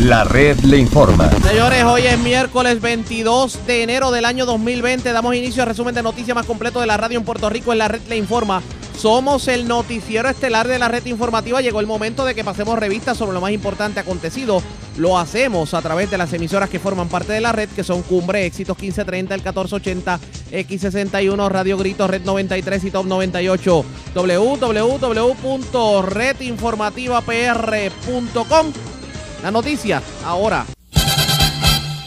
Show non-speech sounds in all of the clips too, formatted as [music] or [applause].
La red le informa. Señores, hoy es miércoles 22 de enero del año 2020. Damos inicio al resumen de noticias más completo de la radio en Puerto Rico en la red le informa. Somos el noticiero estelar de la red informativa. Llegó el momento de que pasemos revistas sobre lo más importante acontecido. Lo hacemos a través de las emisoras que forman parte de la red, que son Cumbre, Éxitos 1530, el 1480, X61, Radio Grito, Red 93 y Top 98. www.redinformativapr.com. La noticia ahora.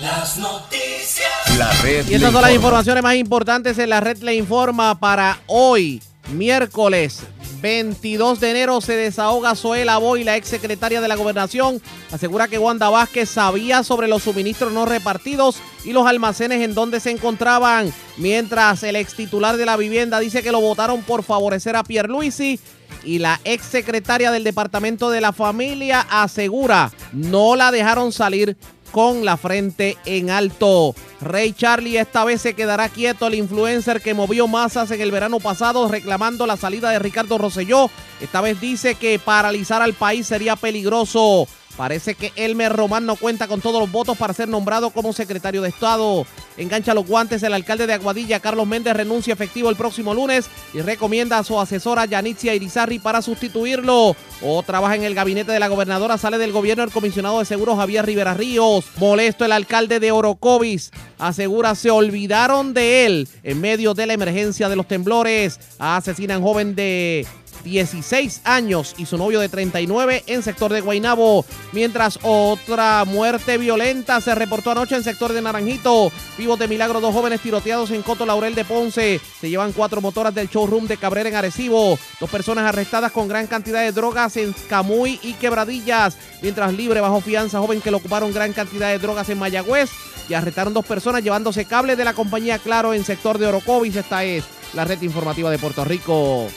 Las noticias. La red Y le estas son las informa. informaciones más importantes en la red le informa para hoy, miércoles 22 de enero. Se desahoga Zoela Boy, la exsecretaria de la gobernación. Asegura que Wanda Vázquez sabía sobre los suministros no repartidos y los almacenes en donde se encontraban. Mientras el ex titular de la vivienda dice que lo votaron por favorecer a Pierluisi. Y la exsecretaria del Departamento de la Familia asegura no la dejaron salir con la frente en alto. Rey Charlie esta vez se quedará quieto, el influencer que movió masas en el verano pasado reclamando la salida de Ricardo Rosselló. Esta vez dice que paralizar al país sería peligroso. Parece que Elmer Román no cuenta con todos los votos para ser nombrado como secretario de Estado. Engancha los guantes el alcalde de Aguadilla, Carlos Méndez, renuncia efectivo el próximo lunes y recomienda a su asesora Yanitzia Irizarri para sustituirlo. O trabaja en el gabinete de la gobernadora, sale del gobierno el comisionado de seguros Javier Rivera Ríos. Molesto el alcalde de Orocovis. Asegura se olvidaron de él en medio de la emergencia de los temblores. Asesinan joven de 16 años y su novio de 39 en sector de Guainabo. Mientras otra muerte violenta se reportó anoche en sector de Naranjito. Vivos de milagro, dos jóvenes tiroteados en Coto Laurel de Ponce. Se llevan cuatro motoras del showroom de Cabrera en Arecibo. Dos personas arrestadas con gran cantidad de drogas en Camuy y Quebradillas. Mientras libre bajo fianza, joven que le ocuparon gran cantidad de drogas en Mayagüez. Y arrestaron dos personas llevándose cables de la compañía Claro en sector de Orocovis. Esta es la red informativa de Puerto Rico.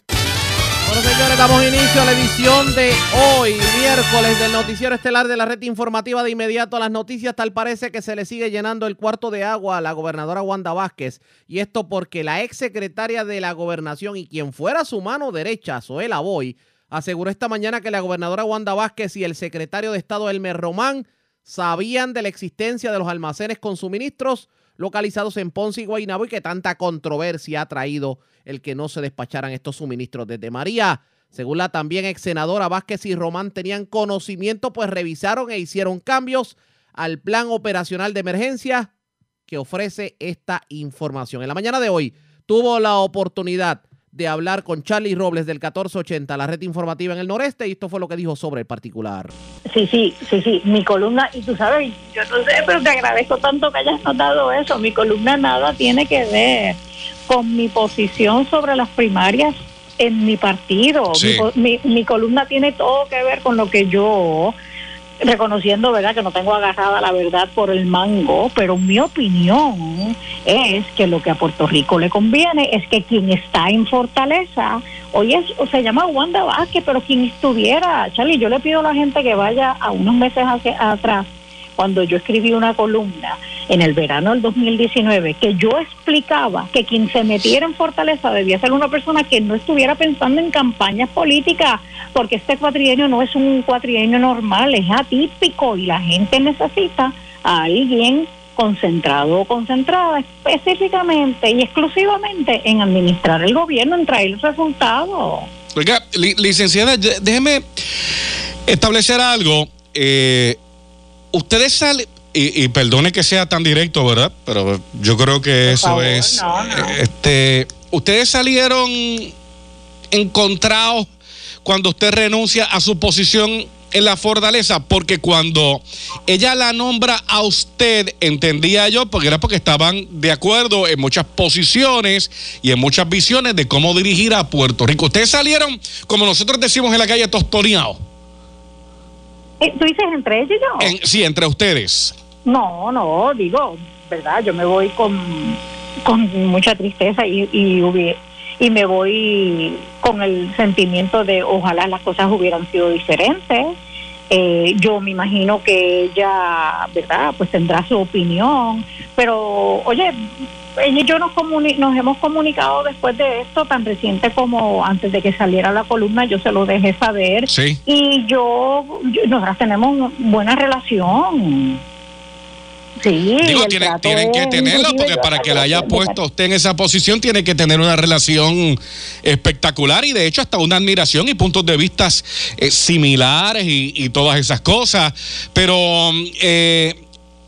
Bueno, señores, damos inicio a la edición de hoy, miércoles, del noticiero estelar de la red informativa. De inmediato a las noticias, tal parece que se le sigue llenando el cuarto de agua a la gobernadora Wanda Vázquez. Y esto porque la ex secretaria de la gobernación y quien fuera su mano derecha, Zoela Boy, aseguró esta mañana que la gobernadora Wanda Vázquez y el secretario de Estado Elmer Román sabían de la existencia de los almacenes con suministros localizados en Ponce y Guaynabo y que tanta controversia ha traído el que no se despacharan estos suministros desde María. Según la también ex senadora Vázquez y Román tenían conocimiento, pues revisaron e hicieron cambios al plan operacional de emergencia que ofrece esta información. En la mañana de hoy tuvo la oportunidad de hablar con Charlie Robles del 1480, la red informativa en el noreste, y esto fue lo que dijo sobre el particular. Sí, sí, sí, sí, mi columna, y tú sabes, yo no sé, pero te agradezco tanto que hayas notado eso, mi columna nada tiene que ver con mi posición sobre las primarias en mi partido, Sí. mi, mi, mi columna tiene todo que ver con lo que yo, reconociendo, ¿verdad?, que no tengo agarrada la verdad por el mango, pero mi opinión es que lo que a Puerto Rico le conviene es que quien está en Fortaleza, hoy es, o se llama Wanda Vázquez, pero quien estuviera, Charlie, yo le pido a la gente que vaya a unos meses hacia atrás, cuando yo escribí una columna en el verano del 2019, que yo explicaba que quien se metiera en Fortaleza debía ser una persona que no estuviera pensando en campañas políticas, porque este cuatrienio no es un cuatrienio normal, es atípico y la gente necesita a alguien concentrado o concentrada específicamente y exclusivamente en administrar el gobierno, en traer resultados. Oiga, li- licenciada, déjeme establecer algo. Eh, ustedes salen, y, y perdone que sea tan directo, ¿verdad? Pero yo creo que eso favor, es. no, no. Este, ustedes salieron encontrados cuando usted renuncia a su posición en la fortaleza, porque cuando ella la nombra a usted, entendía yo, porque era porque estaban de acuerdo en muchas posiciones y en muchas visiones de cómo dirigir a Puerto Rico. Ustedes salieron, como nosotros decimos en la calle, tostoneados. Eh, ¿Tú dices entre ellos y yo? En- sí, entre ustedes. No, no, digo, ¿verdad? Yo me voy con, con mucha tristeza y, y, y me voy con el sentimiento de ojalá las cosas hubieran sido diferentes. Eh, yo me imagino que ella, ¿verdad? Pues tendrá su opinión, pero oye, ella y yo nos, comuni- nos hemos comunicado después de esto, tan reciente como antes de que saliera la columna, yo se lo dejé saber. Sí. Y yo, yo- nosotras tenemos buena relación. Sí, Digo, tienen, tienen que inclusive, porque para que la haya puesto usted en esa posición tiene que tener una relación espectacular y de hecho hasta una admiración y puntos de vista eh, similares y, y todas esas cosas. Pero eh,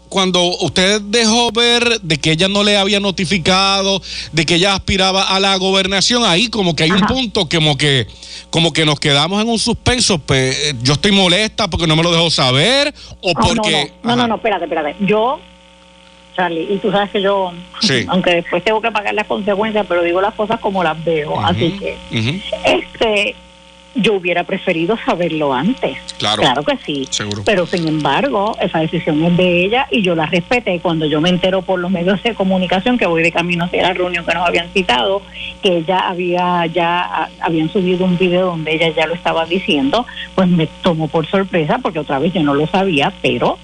cuando usted dejó ver de que ella no le había notificado, de que ella aspiraba a la gobernación, ahí como que hay un punto como que como que nos quedamos en un suspenso, pues eh, yo estoy molesta porque no me lo dejó saber o no, porque no, no, no, no, espérate, espérate. Yo, Charlie, y tú sabes que yo, Sí. aunque después tengo que pagar las consecuencias, pero digo las cosas como las veo. Así que, este, yo hubiera preferido saberlo antes. Claro. Claro que sí. Seguro. Pero sin embargo, esa decisión es de ella y yo la respeté cuando yo me entero por los medios de comunicación que voy de camino hacia la reunión que nos habían citado, que ella había ya habían subido un video donde ella ya lo estaba diciendo, pues me tomó por sorpresa porque otra vez yo no lo sabía, pero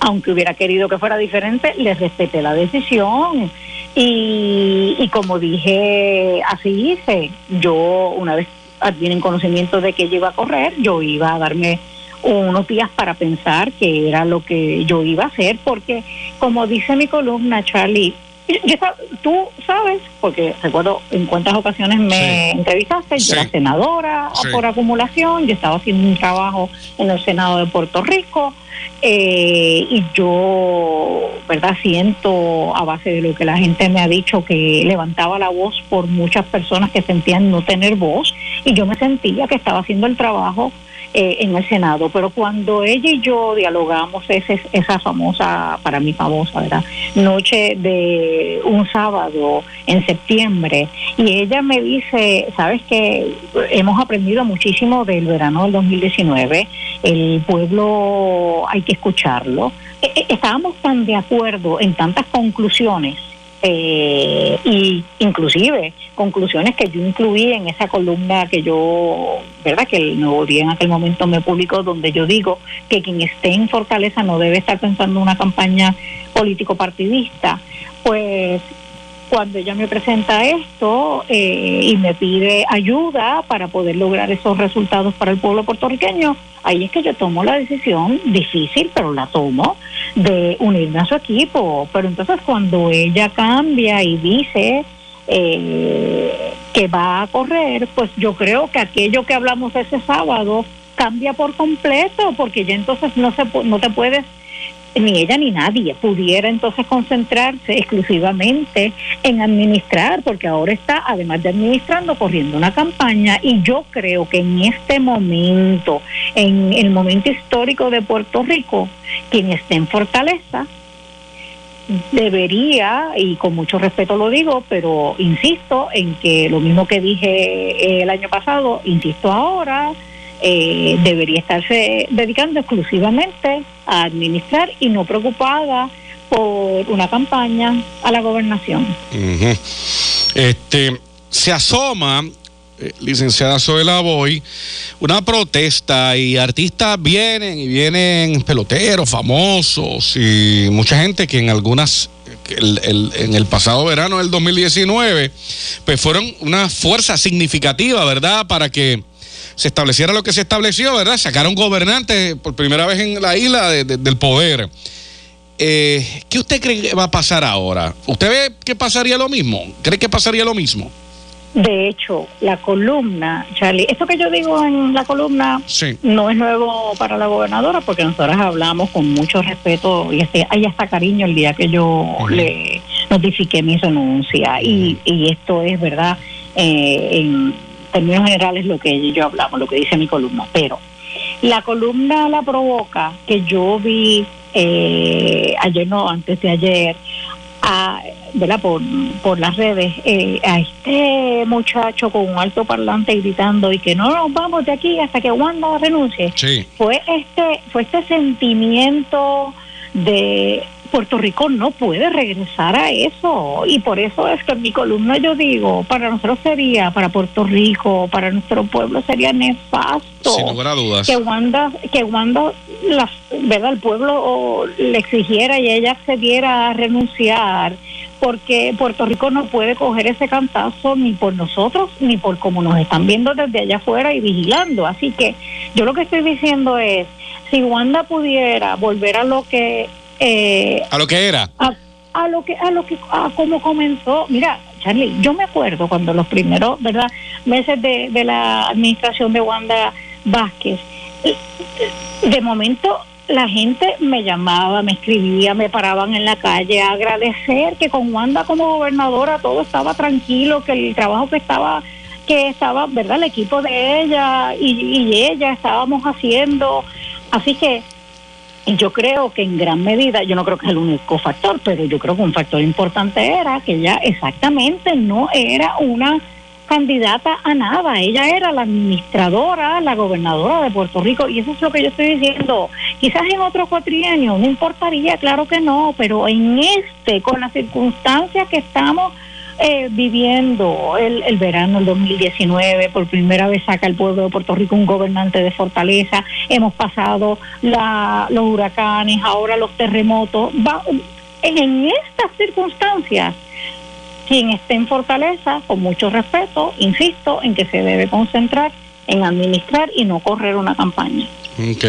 aunque hubiera querido que fuera diferente, le respeté la decisión. Y, y como dije, así hice. Yo, una vez adquieren conocimiento de que ella iba a correr, yo iba a darme unos días para pensar qué era lo que yo iba a hacer, porque como dice mi columna, Charlie, yo- yo tú sabes, porque recuerdo en cuántas ocasiones me Sí. entrevistaste, Sí. yo era senadora Sí. por acumulación, yo estaba haciendo un trabajo en el Senado de Puerto Rico, eh, y yo, ¿verdad? Siento a base de lo que la gente me ha dicho que levantaba la voz por muchas personas que sentían no tener voz y yo me sentía que estaba haciendo el trabajo eh, en el Senado, pero cuando ella y yo dialogamos ese, esa famosa, para mí famosa, ¿verdad? Noche de un sábado en septiembre, y ella me dice, sabes que hemos aprendido muchísimo del verano del 2019, el pueblo hay que escucharlo. Eh, eh, Estábamos tan de acuerdo en tantas conclusiones eh, y inclusive conclusiones que yo incluí en esa columna que yo, verdad, que el Nuevo Día en aquel momento me publicó, donde yo digo que quien esté en Fortaleza no debe estar pensando en una campaña político partidista, pues cuando ella me presenta esto eh, y me pide ayuda para poder lograr esos resultados para el pueblo puertorriqueño, ahí es que yo tomo la decisión, difícil, pero la tomo, de unirme a su equipo. Pero entonces cuando ella cambia y dice eh, que va a correr, pues yo creo que aquello que hablamos ese sábado cambia por completo, porque ya entonces no, se, no te puedes ni ella ni nadie pudiera entonces concentrarse exclusivamente en administrar, porque ahora está, además de administrando, corriendo una campaña y yo creo que en este momento, en el momento histórico de Puerto Rico, quien esté en Fortaleza, debería, y con mucho respeto lo digo, pero insisto en que lo mismo que dije el año pasado, insisto ahora, eh, debería estarse dedicando exclusivamente a administrar y no preocupada por una campaña a la gobernación. Este, se asoma, eh, licenciada Zoela Boy, una protesta y artistas vienen y vienen peloteros famosos y mucha gente que en algunas, el- en el pasado verano del 2019, pues fueron una fuerza significativa, ¿verdad? Para que se estableciera lo que se estableció, ¿verdad? Sacaron gobernantes por primera vez en la isla de- de- del poder. Eh, ¿Qué usted cree que va a pasar ahora? ¿Usted ve que pasaría lo mismo? ¿Cree que pasaría lo mismo? De hecho, la columna, Charlie, esto que yo digo en la columna Sí. no es nuevo para la gobernadora porque nosotras hablamos con mucho respeto y este, hay hasta cariño el día que yo le notifiqué mi renuncia y, y esto es verdad eh, en términos generales lo que ella y yo hablamos, lo que dice mi columna, pero la columna la provoca que yo vi eh, ayer no, antes de ayer a, ¿verdad? Por, por las redes eh, a este muchacho con un alto parlante gritando y que no nos vamos de aquí hasta que Wanda renuncie Sí. fue este fue este sentimiento de Puerto Rico no puede regresar a eso y por eso es que en mi columna yo digo para nosotros sería para Puerto Rico para nuestro pueblo sería nefasto Sin lugar a dudas. que Wanda que Wanda la, verdad el pueblo le exigiera y ella accediera a renunciar porque Puerto Rico no puede coger ese cantazo ni por nosotros ni por como nos están viendo desde allá afuera y vigilando. Así que yo lo que estoy diciendo es, si Wanda pudiera volver a lo que... Eh, A lo que era. a, a lo que a lo que a como comenzó. Mira Charlie yo me acuerdo cuando los primeros verdad meses de, de la administración de Wanda Vázquez de momento la gente me llamaba me escribía me paraban en la calle a agradecer que con Wanda como gobernadora todo estaba tranquilo que el trabajo que estaba que estaba verdad el equipo de ella y, y ella estábamos haciendo. Así que y yo creo que en gran medida, yo no creo que es el único factor, pero yo creo que un factor importante era que ella exactamente no era una candidata a nada, ella era la administradora, la gobernadora de Puerto Rico, y eso es lo que yo estoy diciendo. Quizás en otro cuatrienio no importaría, claro que no, pero en este, con las circunstancias que estamos eh, viviendo el, el verano del 2019, por primera vez saca el pueblo de Puerto Rico un gobernante de fortaleza, hemos pasado la, los huracanes, ahora los terremotos. Va, en estas circunstancias, quien esté en fortaleza, con mucho respeto, insisto en que se debe concentrar en administrar y no correr una campaña. Ok.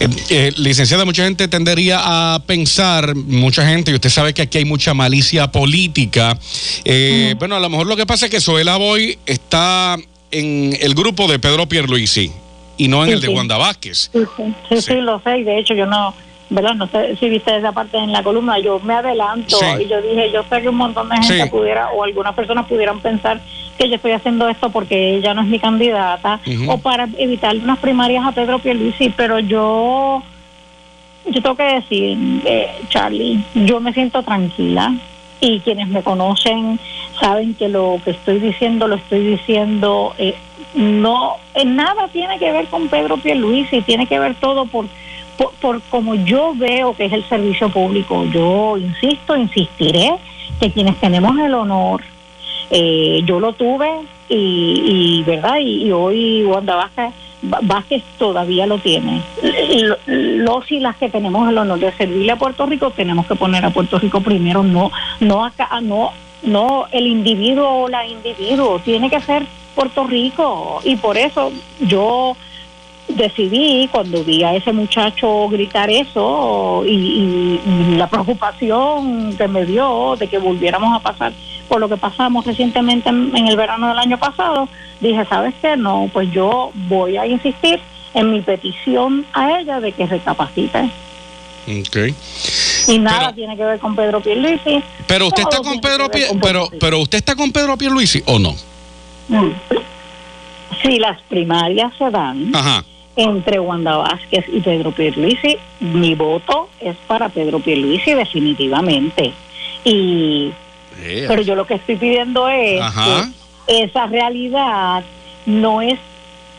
Eh, eh, licenciada, mucha gente tendería a pensar, mucha gente, y usted sabe que aquí hay mucha malicia política. Eh, Bueno, a lo mejor lo que pasa es que Zoela Boy está en el grupo de Pedro Pierluisi y no en Sí, el de sí. Wanda Vázquez. Sí, sí, sí, Sí. sí, lo sé, y de hecho yo no, ¿verdad? No sé si viste esa parte en la columna, yo me adelanto Sí. y yo dije, yo sé que un montón de gente Sí. pudiera, o algunas personas pudieran pensar que yo estoy haciendo esto porque ella no es mi candidata, o para evitar unas primarias a Pedro Pierluisi, pero yo, yo tengo que decir, eh, Charlie, yo me siento tranquila y quienes me conocen saben que lo que estoy diciendo lo estoy diciendo eh, no en nada tiene que ver con Pedro Pierluisi tiene que ver todo por, por por como yo veo que es el servicio público. Yo insisto insistiré que quienes tenemos el honor eh, yo lo tuve y, y verdad y, hoy Wanda Vázquez, Vázquez todavía lo tiene. Lo- los y las que tenemos el honor de servirle a Puerto Rico tenemos que poner a Puerto Rico primero. No no acá no no el individuo o la individuo. Tiene que ser Puerto Rico. Y por eso yo decidí cuando vi a ese muchacho gritar eso y- y la preocupación que me dio de que volviéramos a pasar por lo que pasamos recientemente en, en el verano del año pasado, dije, ¿sabes qué? No, pues yo voy a insistir en mi petición a ella de que recapacite. Ok. Y nada Pero- tiene que ver con Pedro Pierluisi. Pero usted está con Pedro Pie- con pero pero usted está con Pedro Pierluisi o no? Mm. Si las primarias se dan Ajá. entre Wanda Vázquez y Pedro Pierluisi, mi voto es para Pedro Pierluisi definitivamente. Y pero yo lo que estoy pidiendo es Ajá. que esa realidad no es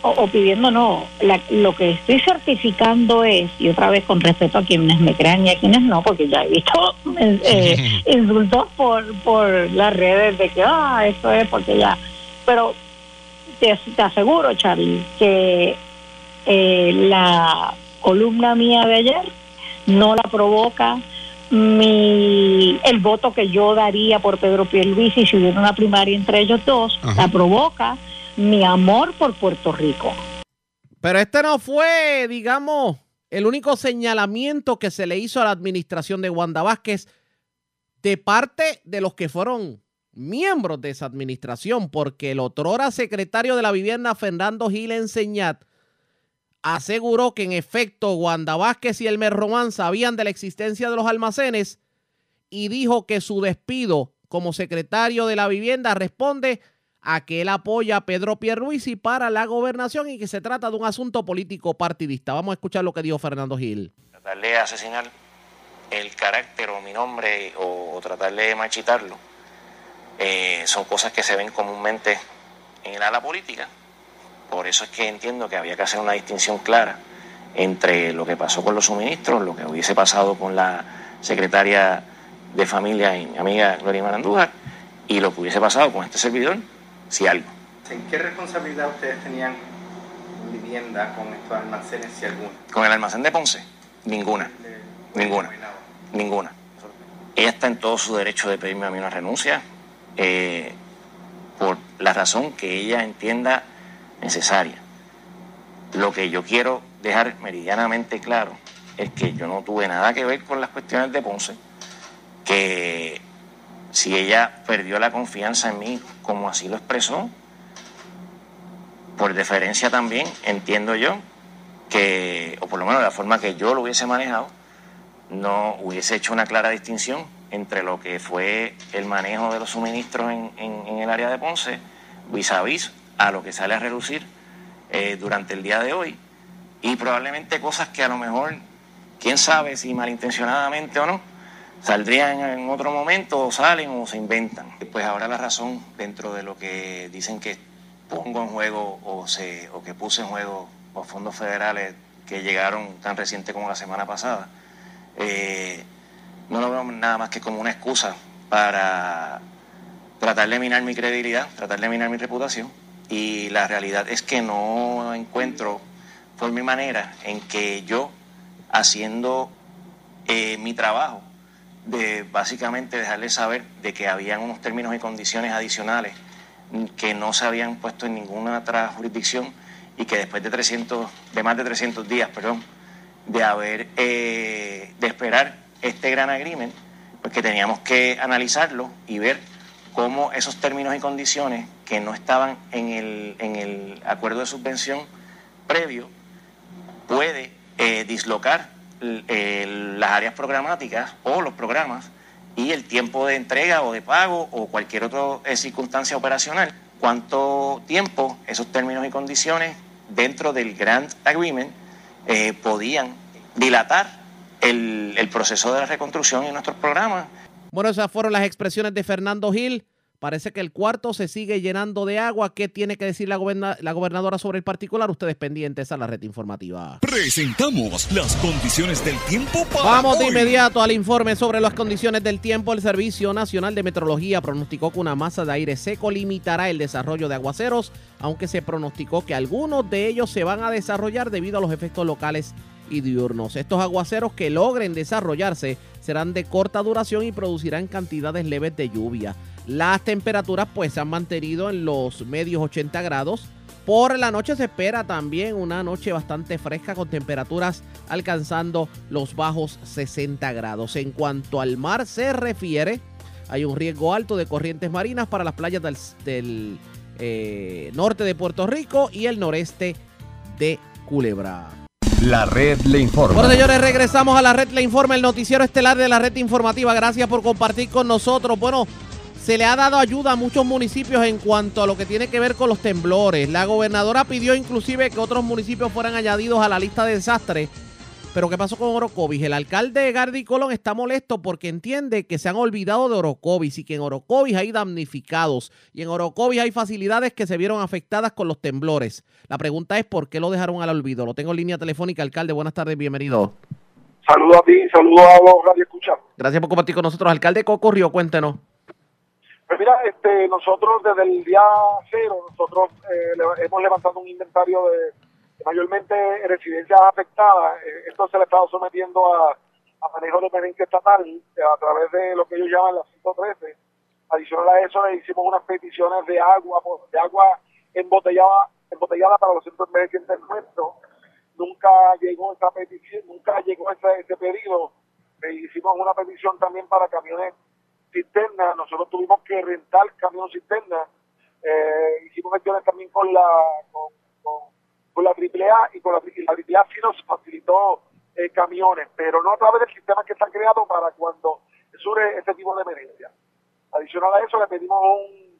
o, o pidiendo no, la- lo que estoy certificando es, y otra vez con respeto a quienes me crean y a quienes no, porque ya he visto [laughs] eh, eh, insultos por, por las redes de que, ah, esto es porque ya, pero te, te aseguro, Charlie, que eh, la columna mía de ayer no la provoca mi el voto que yo daría por Pedro Pierluisi si hubiera una primaria entre ellos dos, Ajá. la provoca mi amor por Puerto Rico. Pero este no fue, digamos, el único señalamiento que se le hizo a la administración de Wanda Vázquez de parte de los que fueron miembros de esa administración, porque el otrora secretario de la vivienda, Fernando Gil Enseñat, aseguró que en efecto Wanda Vázquez y Elmer Román sabían de la existencia de los almacenes y dijo que su despido como secretario de la vivienda responde a que él apoya a Pedro Pierluisi para la gobernación y que se trata de un asunto político partidista. Vamos a escuchar lo que dijo Fernando Gil. tratar de asesinar el carácter o mi nombre o, o tratar de machitarlo, eh, son cosas que se ven comúnmente en el ala política. Por eso es que entiendo que había que hacer una distinción clara entre lo que pasó con los suministros, lo que hubiese pasado con la secretaria de familia y mi amiga Gloria Marandújar y lo que hubiese pasado con este servidor, si algo. ¿Qué responsabilidad ustedes tenían en vivienda con estos almacenes, si alguna? Con el almacén de Ponce, ninguna, Ninguna. ninguna. ella está en todo su derecho de pedirme a mí una renuncia eh, por la razón que ella entienda necesaria. Lo que yo quiero dejar meridianamente claro es que yo no tuve nada que ver con las cuestiones de Ponce, que si ella perdió la confianza en mí, como así lo expresó, por deferencia también entiendo yo que, o por lo menos la forma que yo lo hubiese manejado, no hubiese hecho una clara distinción entre lo que fue el manejo de los suministros en, en- en el área de Ponce, vis a vis a lo que sale a relucir eh, durante el día de hoy, y probablemente cosas que a lo mejor, quién sabe si malintencionadamente o no, saldrían en otro momento o salen o se inventan. Pues ahora la razón dentro de lo que dicen que pongo en juego o, se, o que puse en juego los fondos federales que llegaron tan reciente como la semana pasada, eh, no lo veo nada más que como una excusa para tratar de minar mi credibilidad, tratar de minar mi reputación. Y la realidad es que no encuentro forma y manera en que yo, haciendo eh, mi trabajo, de básicamente dejarles saber de que habían unos términos y condiciones adicionales que no se habían puesto en ninguna otra jurisdicción y que después de 300, de más de 300 días, perdón, de haber, eh, de esperar este gran agreement, pues que teníamos que analizarlo y ver cómo esos términos y condiciones que no estaban en el, en el acuerdo de subvención previo puede eh, dislocar eh, las áreas programáticas o los programas y el tiempo de entrega o de pago o cualquier otra circunstancia operacional. ¿Cuánto tiempo esos términos y condiciones dentro del Grant Agreement eh, podían dilatar el, el proceso de la reconstrucción en nuestros programas? Bueno, esas fueron las expresiones de Fernando Gil. Parece que el cuarto se sigue llenando de agua. ¿Qué tiene que decir la, goberna- la gobernadora sobre el particular? Ustedes pendientes a la red informativa. Presentamos las condiciones del tiempo para Vamos de hoy. inmediato al informe sobre las condiciones del tiempo. El Servicio Nacional de Meteorología pronosticó que una masa de aire seco limitará el desarrollo de aguaceros, aunque se pronosticó que algunos de ellos se van a desarrollar debido a los efectos locales y diurnos. Estos aguaceros que logren desarrollarse serán de corta duración y producirán cantidades leves de lluvia. Las temperaturas pues se han mantenido en los medios 80 grados. Por la noche se espera también una noche bastante fresca con temperaturas alcanzando los bajos 60 grados. En cuanto al mar se refiere, hay un riesgo alto de corrientes marinas para las playas del, eh, norte de Puerto Rico y el noreste de Culebra. La red le informa. Bueno, señores, regresamos a la red Le Informa, el noticiero estelar de la red informativa. Gracias por compartir con nosotros. Bueno, se le ha dado ayuda a muchos municipios en cuanto a lo que tiene que ver con los temblores. La gobernadora pidió inclusive que otros municipios fueran añadidos a la lista de desastres. Pero ¿qué pasó con Orocovis? El alcalde Gardi Colón está molesto porque entiende que se han olvidado de Orocovis y que en Orocovis hay damnificados y en Orocovis hay facilidades que se vieron afectadas con los temblores. La pregunta es ¿por qué lo dejaron al olvido? Lo tengo en línea telefónica, alcalde. Buenas tardes, bienvenido. Saludos a ti, saludos a los radio escuchar. Gracias por compartir con nosotros. Alcalde, ¿qué ocurrió? Cuéntenos. Pues mira, este, nosotros desde el día cero, nosotros eh, hemos levantado un inventario de mayormente residencias afectadas. Eh, esto se le ha sometiendo a, a manejo de emergencia estatal eh, a través de lo que ellos llaman la 113. Adicional a eso, le hicimos unas peticiones de agua, de agua embotellada, embotellada para los centros de emergencia. Nunca llegó esa petición, nunca llegó ese, pedido. Eh, hicimos una petición también para camiones cisterna, nosotros tuvimos que rentar camión cisterna, eh, hicimos gestiones también con la con, la AAA y con la, y la AAA sí nos facilitó eh, camiones, pero no a través del sistema que está creado para cuando surge este tipo de emergencia. Adicional a eso le pedimos un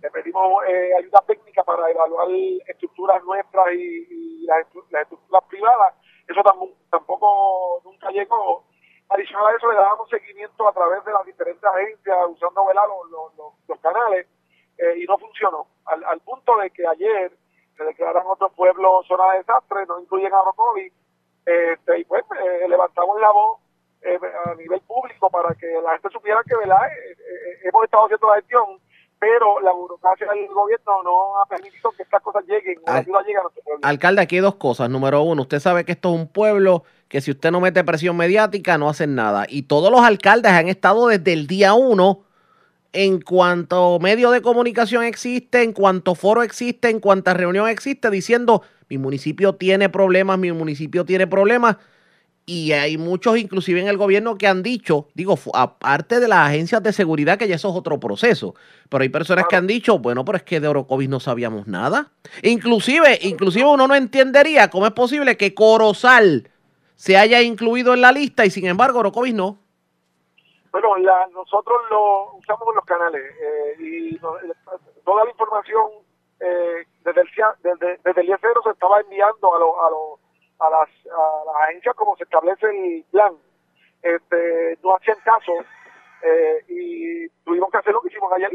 le pedimos eh, ayuda técnica para evaluar estructuras nuestras y, las, las estructuras privadas. Eso tam- tampoco nunca llegó. Adicional a eso le dábamos seguimiento a través de las diferentes agencias usando los, los- los canales eh, y no funcionó. Al, al punto de que ayer se declaran otros pueblos zona de desastre, no incluyen a Orocovi, este, y pues eh, levantamos la voz eh, a nivel público para que la gente supiera que ¿verdad? Eh, eh, hemos estado haciendo la gestión, pero la burocracia del gobierno no ha permitido que estas cosas lleguen, Al- ayuda llegue a nuestro pueblo. Alcalde, aquí hay dos cosas. Número uno, usted sabe que esto es un pueblo que si usted no mete presión mediática no hacen nada. Y todos los alcaldes han estado desde el día uno en cuanto medio de comunicación existe, en cuanto foro existe, en cuanta reunión existe, diciendo mi municipio tiene problemas, mi municipio tiene problemas. Y hay muchos, inclusive en el gobierno, que han dicho, digo, aparte de las agencias de seguridad, que ya eso es otro proceso, pero hay personas que han dicho, bueno, pero es que de Orocovis no sabíamos nada. Inclusive, inclusive uno no entendería cómo es posible que Corozal se haya incluido en la lista y sin embargo Orocovis no. Bueno, la- nosotros lo usamos los canales eh, y eh, toda la información eh, desde, el, desde, desde el día cero se estaba enviando a, lo- a, lo- a, las, a las agencias como se establece el plan. Este, no hacían caso y tuvimos que hacer lo que hicimos ayer,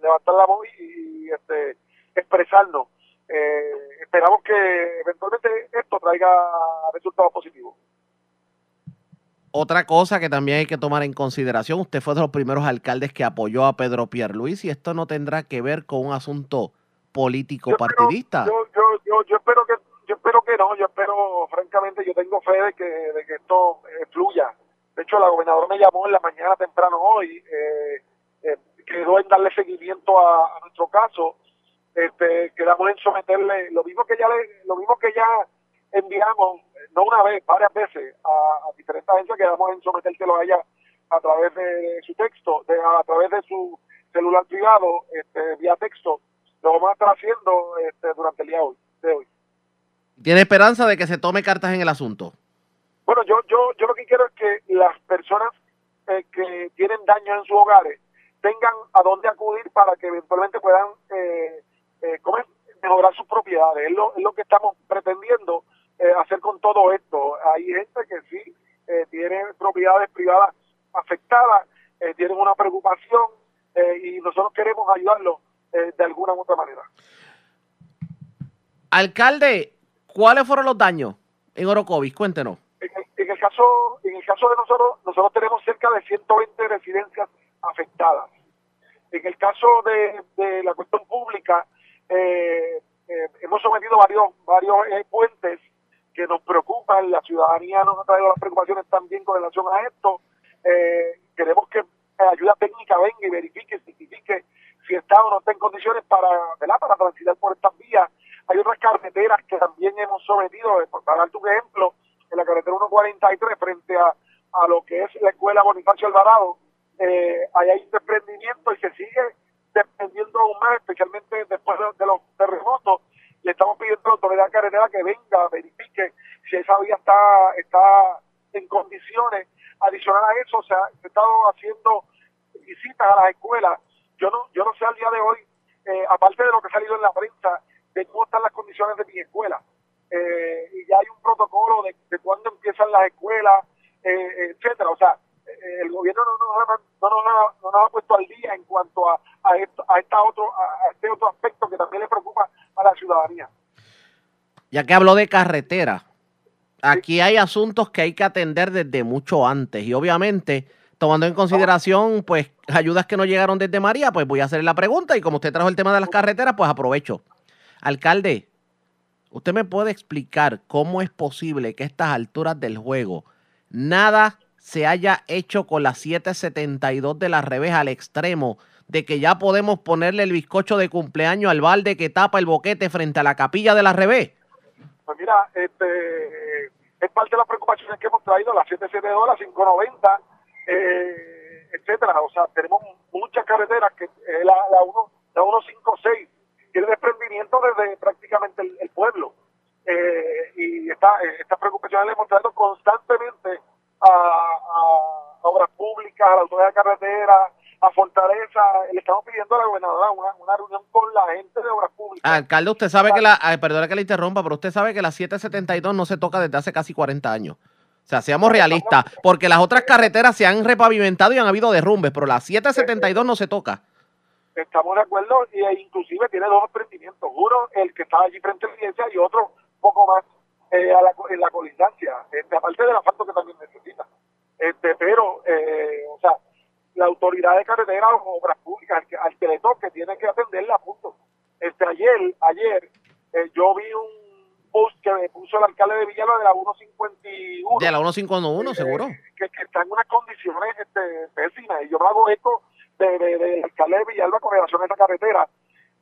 levantar la voz y, y, este, expresarnos. Esperamos que eventualmente esto traiga resultados positivos. Otra cosa que también hay que tomar en consideración, usted fue de los primeros alcaldes que apoyó a Pedro Pierluis y esto no tendrá que ver con un asunto político partidista. Yo, yo, yo, yo espero que yo espero que no, yo espero, francamente, yo tengo fe de que, de que esto eh, fluya. De hecho, la gobernadora me llamó en la mañana temprano hoy, eh, eh, quedó en darle seguimiento a, a nuestro caso, este, quedamos en someterle lo mismo que ya le, lo mismo que ya enviamos, no una vez, varias veces a, a diferentes agencias, quedamos en sometérselo a ella a través de su texto, de, a través de su celular privado, este, vía texto, lo vamos a estar haciendo este, durante el día hoy. De hoy. ¿Tiene esperanza de que se tome cartas en el asunto? Bueno, yo, yo, yo lo que quiero es que las personas eh, que tienen daño en sus hogares tengan a dónde acudir para que eventualmente puedan eh, eh, mejorar sus propiedades. Es lo, es lo que estamos pretendiendo eh, hacer con todo esto. Hay gente que sí eh, tiene propiedades privadas afectadas, eh, tienen una preocupación y nosotros queremos ayudarlos de alguna u otra manera. Alcalde, ¿cuáles fueron los daños en Orocovis? Cuéntenos. En el, en el caso en el caso de nosotros, nosotros tenemos cerca de 120 residencias afectadas. En el caso de, de la cuestión pública, eh, eh, hemos sometido varios varios eh, puentes que nos preocupan. La ciudadanía nos ha traído las preocupaciones también con relación a esto. Eh, queremos que ayuda técnica venga y verifique, certifique si está o no está en condiciones para, ¿verdad? para transitar por estas vías. Hay otras carreteras que también hemos sometido, eh, para darte un ejemplo, en la carretera 143 frente a, a lo que es la escuela Bonifacio Alvarado, eh, ahí hay un desprendimiento y se sigue desprendiendo aún más, especialmente después de, de los terremotos. Le estamos pidiendo a la autoridad carretera que venga, verifique si esa vía está, está en condiciones. Adicional a eso, ha, se ha estado haciendo visitas a las escuelas. Yo no, yo no sé al día de hoy, eh, aparte de lo que ha salido en la prensa, de cómo están las condiciones de mi escuela. Eh, y ya hay un protocolo de, de cuándo empiezan las escuelas, eh, etcétera. O sea, el gobierno no nos, ha, no, nos no nos ha puesto al día en cuanto a, a, esta otro, a este otro aspecto que también le preocupa a la ciudadanía. Ya que habló de carretera, aquí hay asuntos que hay que atender desde mucho antes y obviamente tomando en consideración pues ayudas que no llegaron desde María, pues voy a hacerle la pregunta y como usted trajo el tema de las carreteras, pues aprovecho. Alcalde, ¿usted me puede explicar cómo es posible que a estas alturas del juego nada se haya hecho con la 772 de la revés al extremo de que ya podemos ponerle el bizcocho de cumpleaños al balde que tapa el boquete frente a la capilla de la revés? Pues mira, este, es parte de las preocupaciones que hemos traído, las 772, las 590, eh, etcétera. O sea, tenemos muchas carreteras que eh, la, la, uno, la 156 tiene desprendimiento desde prácticamente el, pueblo. Eh, y esta, estas preocupaciones le hemos traído constantemente a, obras públicas, a la autoridad de carretera, a Fortaleza. Le estamos pidiendo a la gobernadora una, una reunión con la gente de obras públicas. Alcalde, usted sabe que la, ay, perdona que le interrumpa, pero usted sabe que la 772 no se toca desde hace casi 40 años. O sea, seamos realistas, porque las otras carreteras se han repavimentado y han habido derrumbes, pero la 772 no se toca. Estamos de acuerdo y e inclusive tiene dos emprendimientos. Uno, el que está allí frente a la iglesia y otro poco más eh, a la, en la colindancia, este, aparte del asfalto que también necesita. Este, pero, eh, o sea, la autoridad de carretera o obras públicas, al que, al que le toque, tiene que atenderla punto. Este, ayer, ayer, eh, yo vi un post que me puso el alcalde de Villalba de la 150 De la 151, seguro. que, que está en unas condiciones este, pésimas. Y yo me hago eco de, de, de alcalde de Villalba con relación a esa carretera.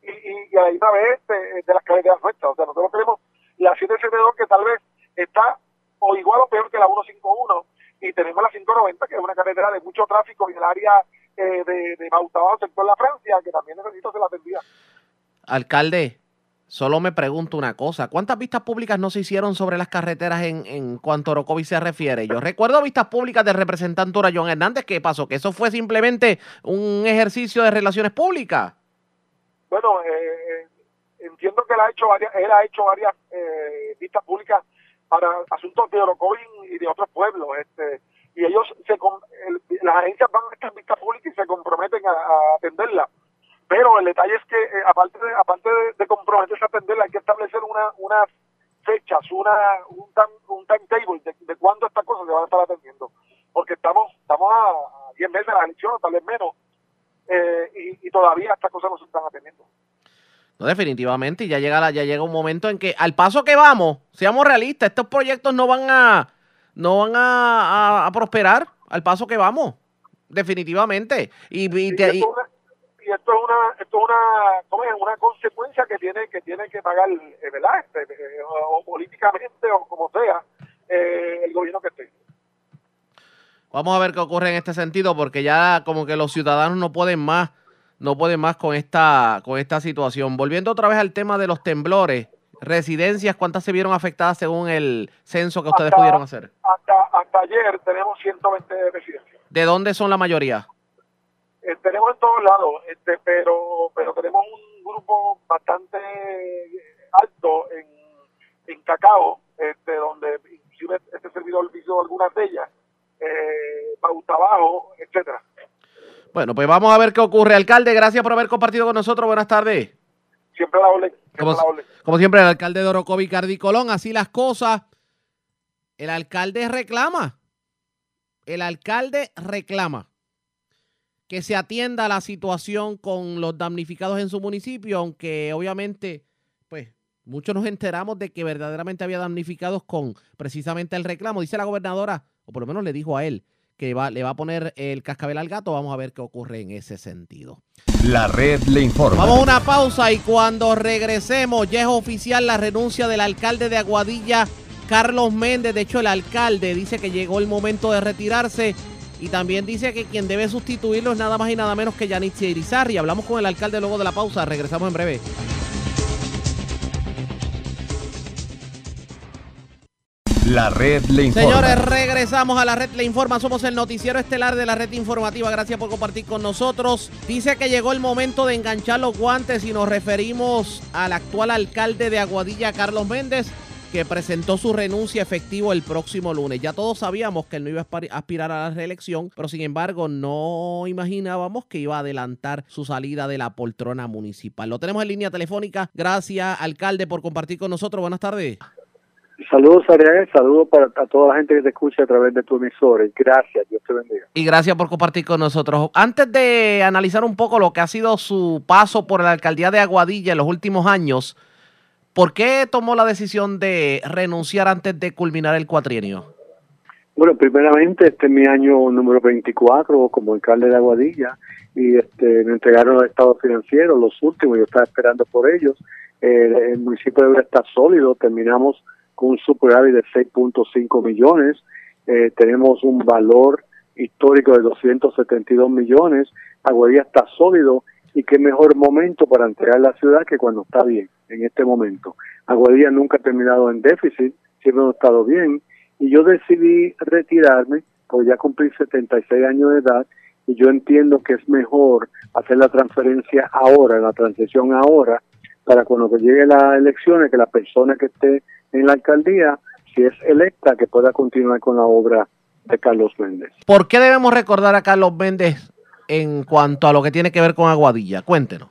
Y, y, y a la misma vez de, de las carreteras nuestras. O sea, nosotros tenemos la 772 que tal vez está o igual o peor que la 151 y tenemos la 590 que es una carretera de mucho tráfico en el área eh, de, de Bautabao, sector La Francia, que también necesito ser atendida. Alcalde, solo me pregunto una cosa. ¿Cuántas vistas públicas no se hicieron sobre las carreteras en, en cuanto a Orocovis se refiere? Yo recuerdo vistas públicas del representante John Hernández. ¿Qué pasó? Que eso fue simplemente un ejercicio de relaciones públicas. Bueno, eh, entiendo que él ha hecho varias, él ha hecho varias eh, vistas públicas para asuntos de Orocovis y de otros pueblos. Este, y ellos, se, el- las agencias van a estas vistas públicas y se comprometen a, atenderla. Pero el detalle es que, eh, aparte de, aparte de, comprometerse a atenderla, hay que establecer una, unas fechas, una, un, un timetable de, de cuándo estas cosas se van a estar atendiendo. Porque estamos estamos a a 10 meses de la elección, tal vez menos, eh, y todavía estas cosas no se están atendiendo. No, definitivamente, y ya llega, la- ya llega un momento en que, al paso que vamos, seamos realistas, estos proyectos no van a, no van a, a- a prosperar al paso que vamos, definitivamente. Y, y te- esto, y- es una, y esto es una, esto es una, ¿cómo es? una consecuencia que tiene que tiene que pagar, eh, ¿verdad? Este, eh, o, o políticamente o como sea eh, el gobierno que esté. vamos a ver qué ocurre en este sentido, porque ya como que los ciudadanos no pueden más, no pueden más con esta, con esta situación. Volviendo otra vez al tema de los temblores, residencias, ¿cuántas se vieron afectadas según el censo que ustedes pudieron hacer? Hasta hasta ayer tenemos 120 residencias. ¿De dónde son la mayoría? Eh, tenemos en todos lados, este, pero pero tenemos un grupo bastante alto en, en Cacao, este, donde inclusive este servidor visitó algunas de ellas, eh, Pauta Abajo, etcétera. Bueno, pues vamos a ver qué ocurre. Alcalde, gracias por haber compartido con nosotros. Buenas tardes. Siempre la. Siempre Como, como siempre, el alcalde de Orocovi, Cardi Colón, así las cosas. El alcalde reclama. El alcalde reclama que se atienda la situación con los damnificados en su municipio, aunque obviamente, pues, muchos nos enteramos de que verdaderamente había damnificados con precisamente el reclamo. Dice la gobernadora, o por lo menos le dijo a él, que va, le va a poner el cascabel al gato. Vamos a ver qué ocurre en ese sentido. La red le informa. Vamos a una pausa y cuando regresemos ya es oficial la renuncia del alcalde de Aguadilla, Carlos Méndez. De hecho, el alcalde dice que llegó el momento de retirarse y también dice que quien debe sustituirlo es nada más y nada menos que Yanitzi Irizarri. Hablamos con el alcalde luego de la pausa. Regresamos en breve. La red le informa. Señores, regresamos a la red Le Informa. Somos el noticiero estelar de la red informativa. Gracias por compartir con nosotros. Dice que llegó el momento de enganchar los guantes y nos referimos al actual alcalde de Aguadilla, Carlos Méndez, que presentó su renuncia efectivo el próximo lunes. Ya todos sabíamos que él no iba a aspirar a la reelección, pero sin embargo no imaginábamos que iba a adelantar su salida de la poltrona municipal. Lo tenemos en línea telefónica. Gracias, alcalde, por compartir con nosotros. Buenas tardes. Saludos, Ariel. Saludos para a toda la gente que te escucha a través de tu emisora. Y Gracias. Dios te bendiga. Y gracias por compartir con nosotros. Antes de analizar un poco lo que ha sido su paso por la alcaldía de Aguadilla en los últimos años, ¿por qué tomó la decisión de renunciar antes de culminar el cuatrienio? Bueno, primeramente, este es mi año número 24 como alcalde de Aguadilla y este, me entregaron los estados financieros, los últimos, yo estaba esperando por ellos. El municipio de Obra está sólido, terminamos con un superávit de 6.5 millones, eh, tenemos un valor histórico de 272 millones, Aguadilla está sólido. Y qué mejor momento para entregar la ciudad que cuando está bien, en este momento. Aguadilla nunca ha terminado en déficit, siempre hemos estado bien. Y yo decidí retirarme, pues ya cumplí 76 años de edad y yo entiendo que es mejor hacer la transferencia ahora, la transición ahora, para cuando que llegue las elecciones, que la persona que esté en la alcaldía, si es electa, que pueda continuar con la obra de Carlos Méndez. ¿Por qué debemos recordar a Carlos Méndez en cuanto a lo que tiene que ver con Aguadilla? Cuéntenos.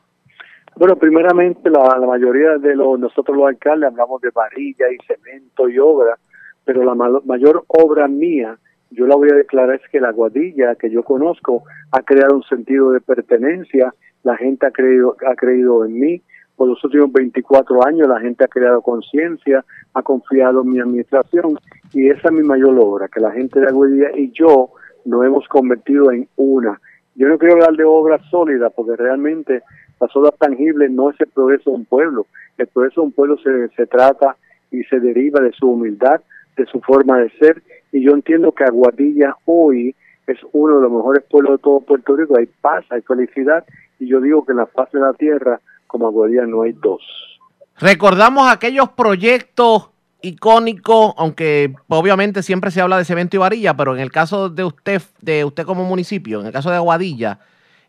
Bueno, primeramente la, la mayoría de los, nosotros los alcaldes hablamos de varilla y cemento y obra, pero la mayor obra mía, yo la voy a declarar es que la Aguadilla que yo conozco ha creado un sentido de pertenencia, la gente ha creído, ha creído en mí, por los últimos 24 años la gente ha creado conciencia, ha confiado en mi administración y esa es mi mayor obra, que la gente de Aguadilla y yo nos hemos convertido en una. Yo no quiero hablar de obras sólidas porque realmente las obras tangibles no es el progreso de un pueblo. El progreso de un pueblo se, se trata y se deriva de su humildad, de su forma de ser y yo entiendo que Aguadilla hoy es uno de los mejores pueblos de todo Puerto Rico. Hay paz, hay felicidad y yo digo que en la faz de la tierra como Aguadilla no hay dos. Recordamos aquellos proyectos icónicos, aunque obviamente siempre se habla de Cemento y Varilla, pero en el caso de usted, de usted como municipio, en el caso de Aguadilla,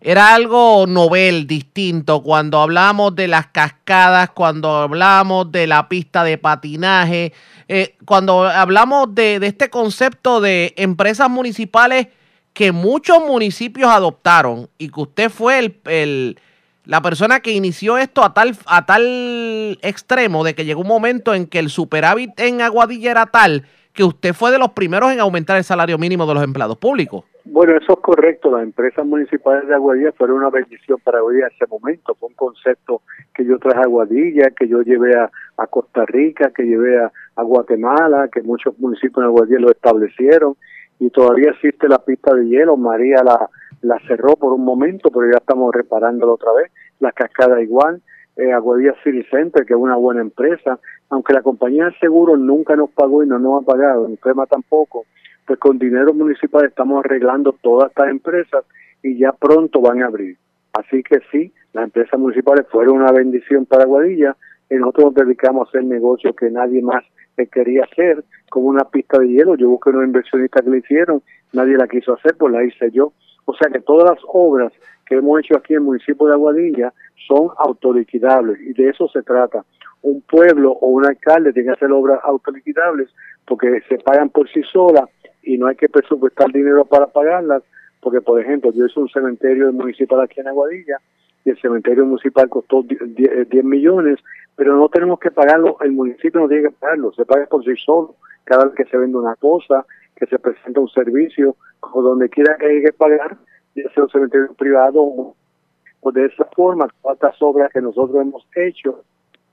era algo novel, distinto, cuando hablamos de las cascadas, cuando hablamos de la pista de patinaje, eh, cuando hablamos de, este concepto de empresas municipales que muchos municipios adoptaron y que usted fue el la persona que inició esto a tal, a tal extremo de que llegó un momento en que el superávit en Aguadilla era tal que usted fue de los primeros en aumentar el salario mínimo de los empleados públicos. Bueno, eso es correcto. Las empresas municipales de Aguadilla fueron una bendición para Aguadilla en ese momento. Fue un concepto que yo traje a Aguadilla, que yo llevé a, a Costa Rica, que llevé a, a, Guatemala, que muchos municipios de Aguadilla lo establecieron. Y todavía existe la pista de hielo. María la, la cerró por un momento, pero ya estamos reparándolo otra vez. La cascada igual. Eh, Aguadilla City Center, que es una buena empresa, aunque la compañía de seguros nunca nos pagó y no nos ha pagado, ni FEMA tampoco, pues con dinero municipal estamos arreglando todas estas empresas y ya pronto van a abrir. Así que sí, las empresas municipales fueron una bendición para Aguadilla y nosotros nos dedicamos a hacer negocios que nadie más quería hacer, como una pista de hielo. Yo busqué unos inversionistas que le hicieron, nadie la quiso hacer, pues la hice yo. O sea que todas las obras que hemos hecho aquí en el municipio de Aguadilla son autoliquidables y de eso se trata. Un pueblo o un alcalde tiene que hacer obras autoliquidables porque se pagan por sí solas y no hay que presupuestar dinero para pagarlas, porque por ejemplo yo hice un cementerio municipal aquí en Aguadilla y el cementerio municipal costó 10, millones, pero no tenemos que pagarlo, el municipio no tiene que pagarlo, se paga por sí solo cada vez que se vende una cosa, que se presenta un servicio, o donde quiera que hay que pagar, ya sea un cementerio privado o de esa forma, estas obras que nosotros hemos hecho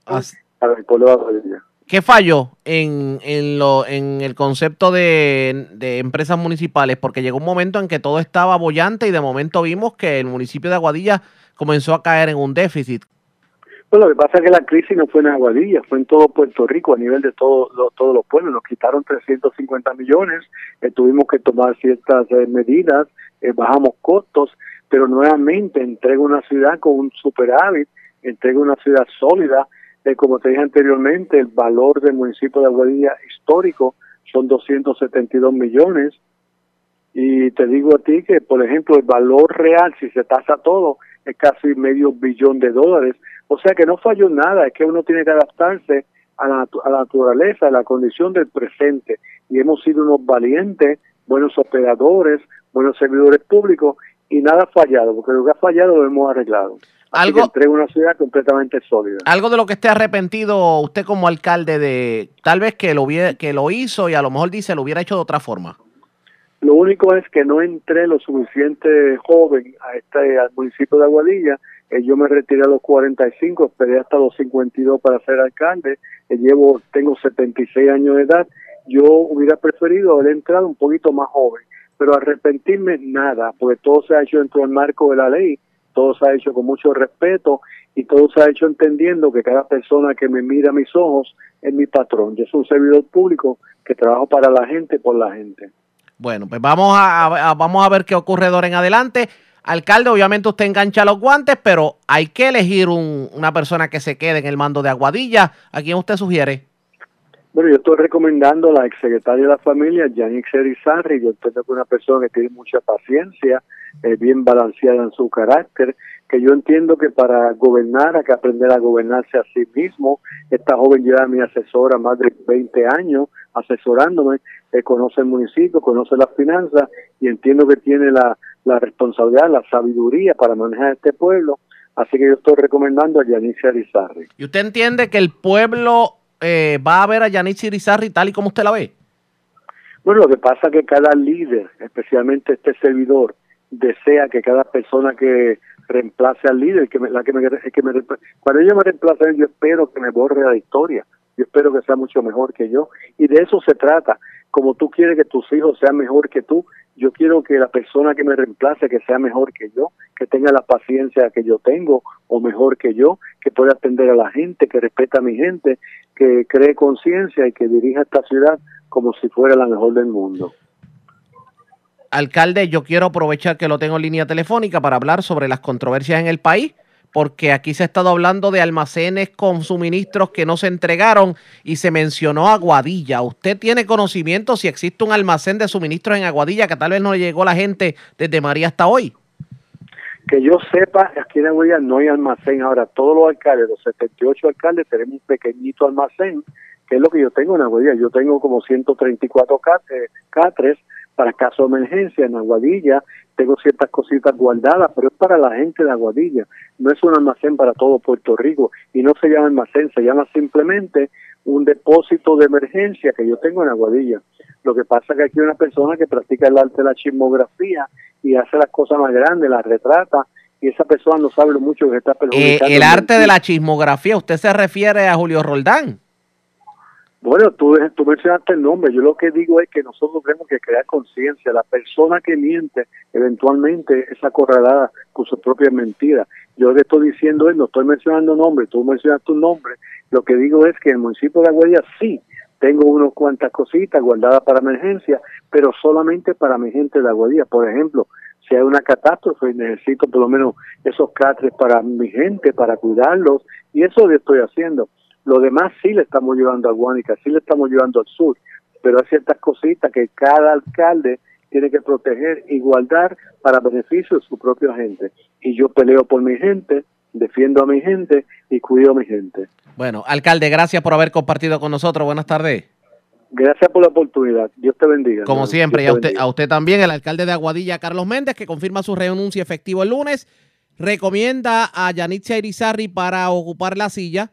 Así. para el pueblo de Aguadilla. ¿Qué falló en, en, lo, en el concepto de, de, empresas municipales? Porque llegó un momento en que todo estaba bollante y de momento vimos que el municipio de Aguadilla comenzó a caer en un déficit. Pues lo que pasa es que la crisis no fue en Aguadilla, fue en todo Puerto Rico, a nivel de todo, lo, todos los pueblos. Nos quitaron 350 millones, eh, tuvimos que tomar ciertas eh, medidas, eh, bajamos costos, pero nuevamente entrega una ciudad con un superávit, entrega una ciudad sólida, como te dije anteriormente, el valor del municipio de Aguadilla histórico son 272 millones. Y te digo a ti que, por ejemplo, el valor real, si se tasa todo, casi medio billón de dólares. O sea que no falló nada, es que uno tiene que adaptarse a la, a la naturaleza, a la condición del presente. Y hemos sido unos valientes, buenos operadores, buenos servidores públicos, y nada ha fallado, porque lo que ha fallado lo hemos arreglado. Así algo, que una ciudad completamente sólida. Algo de lo que esté arrepentido usted como alcalde de tal vez que lo, hubiera, que lo hizo y a lo mejor dice lo hubiera hecho de otra forma. Lo único es que no entré lo suficiente joven a este al municipio de Aguadilla. Eh, yo me retiré a los 45, esperé hasta los 52 para ser alcalde. Eh, llevo, tengo 76 años de edad. Yo hubiera preferido haber entrado un poquito más joven, pero arrepentirme nada, porque todo se ha hecho dentro del marco de la ley todo se ha hecho con mucho respeto y todo se ha hecho entendiendo que cada persona que me mira a mis ojos es mi patrón. Yo soy un servidor público que trabajo para la gente, por la gente. Bueno, pues vamos a, vamos a ver qué ocurre de ahora en adelante. Alcalde, obviamente usted engancha los guantes, pero hay que elegir un, una persona que se quede en el mando de Aguadilla. ¿A quién usted sugiere? Bueno, yo estoy recomendando a la exsecretaria de la familia, Yannick Serizarri. Yo entiendo que una persona que tiene mucha paciencia, eh, bien balanceada en su carácter, que yo entiendo que para gobernar hay que aprender a gobernarse a sí mismo. Esta joven lleva mi asesora más de 20 años asesorándome, eh, conoce el municipio, conoce las finanzas y entiendo que tiene la, la responsabilidad, la sabiduría para manejar este pueblo. Así que yo estoy recomendando a Yanice Arizarri. ¿Y usted entiende que el pueblo eh, va a ver a Yanice Arizarri tal y como usted la ve? Bueno, lo que pasa es que cada líder, especialmente este servidor, desea que cada persona que reemplace al líder, que me, la que me, que me, cuando ellos me reemplacen, yo espero que me borre la historia, yo espero que sea mucho mejor que yo, y de eso se trata, como tú quieres que tus hijos sean mejor que tú, yo quiero que la persona que me reemplace que sea mejor que yo, que tenga la paciencia que yo tengo o mejor que yo, que pueda atender a la gente, que respeta a mi gente, que cree conciencia y que dirija esta ciudad como si fuera la mejor del mundo. Alcalde, yo quiero aprovechar que lo tengo en línea telefónica para hablar sobre las controversias en el país, porque aquí se ha estado hablando de almacenes con suministros que no se entregaron y se mencionó Aguadilla. ¿Usted tiene conocimiento si existe un almacén de suministros en Aguadilla que tal vez no le llegó la gente desde María hasta hoy? Que yo sepa, aquí en Aguadilla no hay almacén. Ahora, todos los alcaldes, los 78 alcaldes, tenemos un pequeñito almacén, que es lo que yo tengo en Aguadilla. Yo tengo como 134 catres para caso de emergencia en Aguadilla, tengo ciertas cositas guardadas, pero es para la gente de Aguadilla, no es un almacén para todo Puerto Rico y no se llama almacén, se llama simplemente un depósito de emergencia que yo tengo en Aguadilla. Lo que pasa es que aquí hay una persona que practica el arte de la chismografía y hace las cosas más grandes, las retrata, y esa persona no sabe lo mucho que está perjudicando. Eh, el arte de la chismografía, ¿usted se refiere a Julio Roldán? Bueno, tú, mencionaste el nombre. Yo lo que digo es que nosotros tenemos que crear conciencia. La persona que miente eventualmente es acorralada con su propia mentira. Yo le estoy diciendo no estoy mencionando nombre, tú mencionas tu nombre. Lo que digo es que en el municipio de Aguadilla sí tengo unas cuantas cositas guardadas para emergencia, pero solamente para mi gente de Aguadilla. Por ejemplo, si hay una catástrofe, necesito por lo menos esos catres para mi gente, para cuidarlos, y eso lo estoy haciendo. Lo demás sí le estamos llevando a Guánica, sí le estamos llevando al sur, pero hay ciertas cositas que cada alcalde tiene que proteger y guardar para beneficio de su propia gente. Y yo peleo por mi gente, defiendo a mi gente y cuido a mi gente. Bueno, alcalde, gracias por haber compartido con nosotros. Buenas tardes. Gracias por la oportunidad. Dios te bendiga. Como siempre, y a usted, a usted también, el alcalde de Aguadilla, Carlos Méndez, que confirma su renuncia efectivo el lunes, recomienda a Yanitza Irizarri para ocupar la silla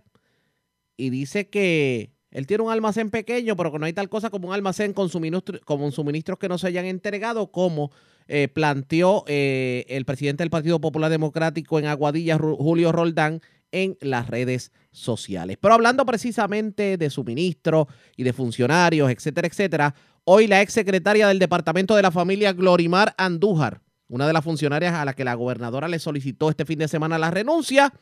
y dice que él tiene un almacén pequeño, pero que no hay tal cosa como un almacén con, suministros, como suministros que no se hayan entregado, como eh, planteó eh, el presidente del Partido Popular Democrático en Aguadilla, Julio Roldán, en las redes sociales. Pero hablando precisamente de suministros y de funcionarios, etcétera, etcétera, hoy la exsecretaria del Departamento de la Familia, Glorimar Andújar, una de las funcionarias a la que la gobernadora le solicitó este fin de semana la renuncia,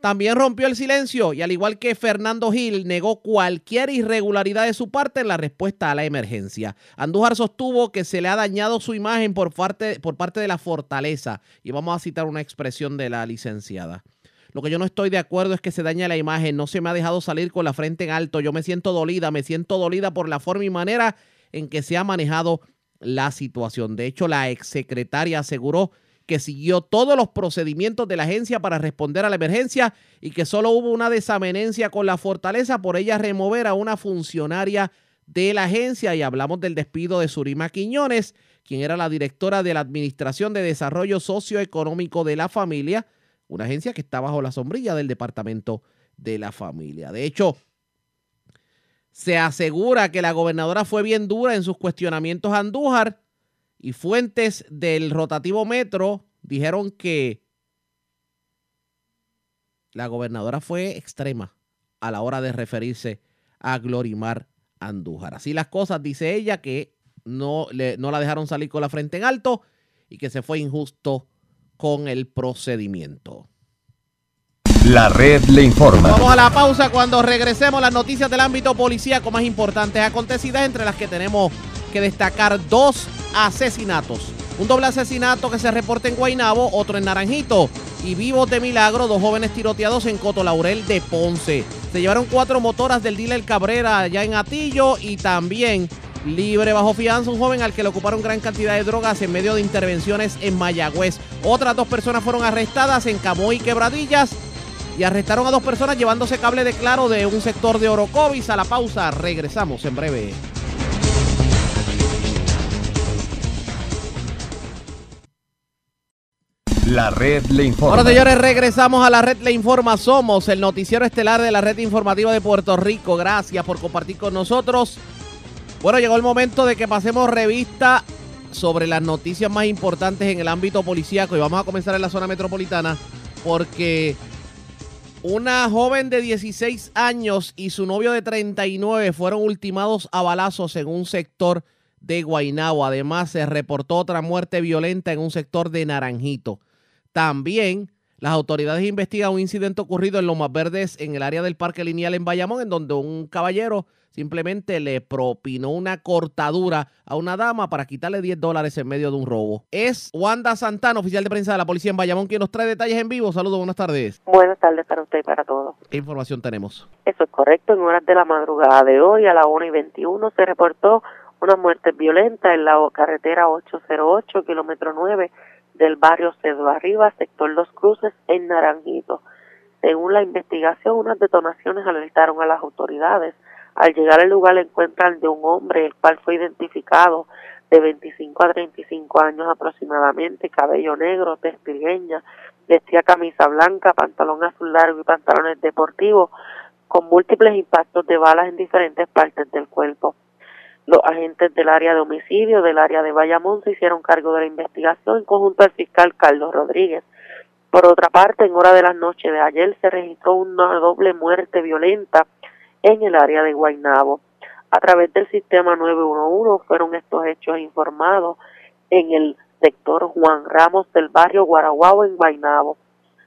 también rompió el silencio y al igual que Fernando Gil, negó cualquier irregularidad de su parte en la respuesta a la emergencia. Andújar sostuvo que se le ha dañado su imagen por parte, por parte de la fortaleza. Y vamos a citar una expresión de la licenciada. Lo que yo no estoy de acuerdo es que se dañe la imagen. No se me ha dejado salir con la frente en alto. Yo me siento dolida, me siento dolida por la forma y manera en que se ha manejado la situación. De hecho, la exsecretaria aseguró que siguió todos los procedimientos de la agencia para responder a la emergencia y que solo hubo una desamenencia con la fortaleza por ella remover a una funcionaria de la agencia y hablamos del despido de Surima Quiñones, quien era la directora de la Administración de Desarrollo Socioeconómico de la Familia, una agencia que está bajo la sombrilla del Departamento de la Familia. De hecho, se asegura que la gobernadora fue bien dura en sus cuestionamientos a Andújar y fuentes del rotativo metro dijeron que la gobernadora fue extrema a la hora de referirse a Glorimar Andújar. Así las cosas, dice ella, que no, le, no la dejaron salir con la frente en alto y que se fue injusto con el procedimiento. La red le informa. Vamos a la pausa cuando regresemos las noticias del ámbito policíaco más importantes acontecidas, entre las que tenemos que destacar dos asesinatos. Un doble asesinato que se reporta en Guainabo, otro en Naranjito. Y vivos de milagro, dos jóvenes tiroteados en Coto Laurel de Ponce. Se llevaron cuatro motoras del dealer Cabrera allá en Atillo y también libre bajo fianza un joven al que le ocuparon gran cantidad de drogas en medio de intervenciones en Mayagüez. Otras dos personas fueron arrestadas en Camoy y Quebradillas y arrestaron a dos personas llevándose cable de claro de un sector de Orocovis. A la pausa, regresamos en breve. La red le informa. Ahora, señores, regresamos a la red le informa. Somos el noticiero estelar de la red informativa de Puerto Rico. Gracias por compartir con nosotros. Bueno, llegó el momento de que pasemos revista sobre las noticias más importantes en el ámbito policíaco y vamos a comenzar en la zona metropolitana porque una joven de 16 años y su novio de 39 fueron ultimados a balazos en un sector de Guaynabo. Además, se reportó otra muerte violenta en un sector de Naranjito. También las autoridades investigan un incidente ocurrido en Lomas Verdes en el área del Parque Lineal en Bayamón, en donde un caballero simplemente le propinó una cortadura a una dama para quitarle 10 dólares en medio de un robo. Es Wanda Santana, oficial de prensa de la policía en Bayamón, quien nos trae detalles en vivo. Saludos, buenas tardes. Buenas tardes para usted y para todos. ¿Qué información tenemos? Eso es correcto. En horas de la madrugada de hoy, a las 1 y 21, se reportó una muerte violenta en la carretera 808, kilómetro 9 del barrio Cedo Arriba, sector Los Cruces, en Naranjito. Según la investigación, unas detonaciones alertaron a las autoridades al llegar al lugar encuentran de un hombre, el cual fue identificado de 25 a 35 años aproximadamente, cabello negro, testigueña, vestía camisa blanca, pantalón azul largo y pantalones deportivos, con múltiples impactos de balas en diferentes partes del cuerpo. Los agentes del área de homicidio del área de Bayamón se hicieron cargo de la investigación en conjunto al fiscal Carlos Rodríguez. Por otra parte, en hora de la noche de ayer se registró una doble muerte violenta en el área de Guaynabo. A través del sistema 911 fueron estos hechos informados en el sector Juan Ramos del barrio Guaraguao en Guaynabo.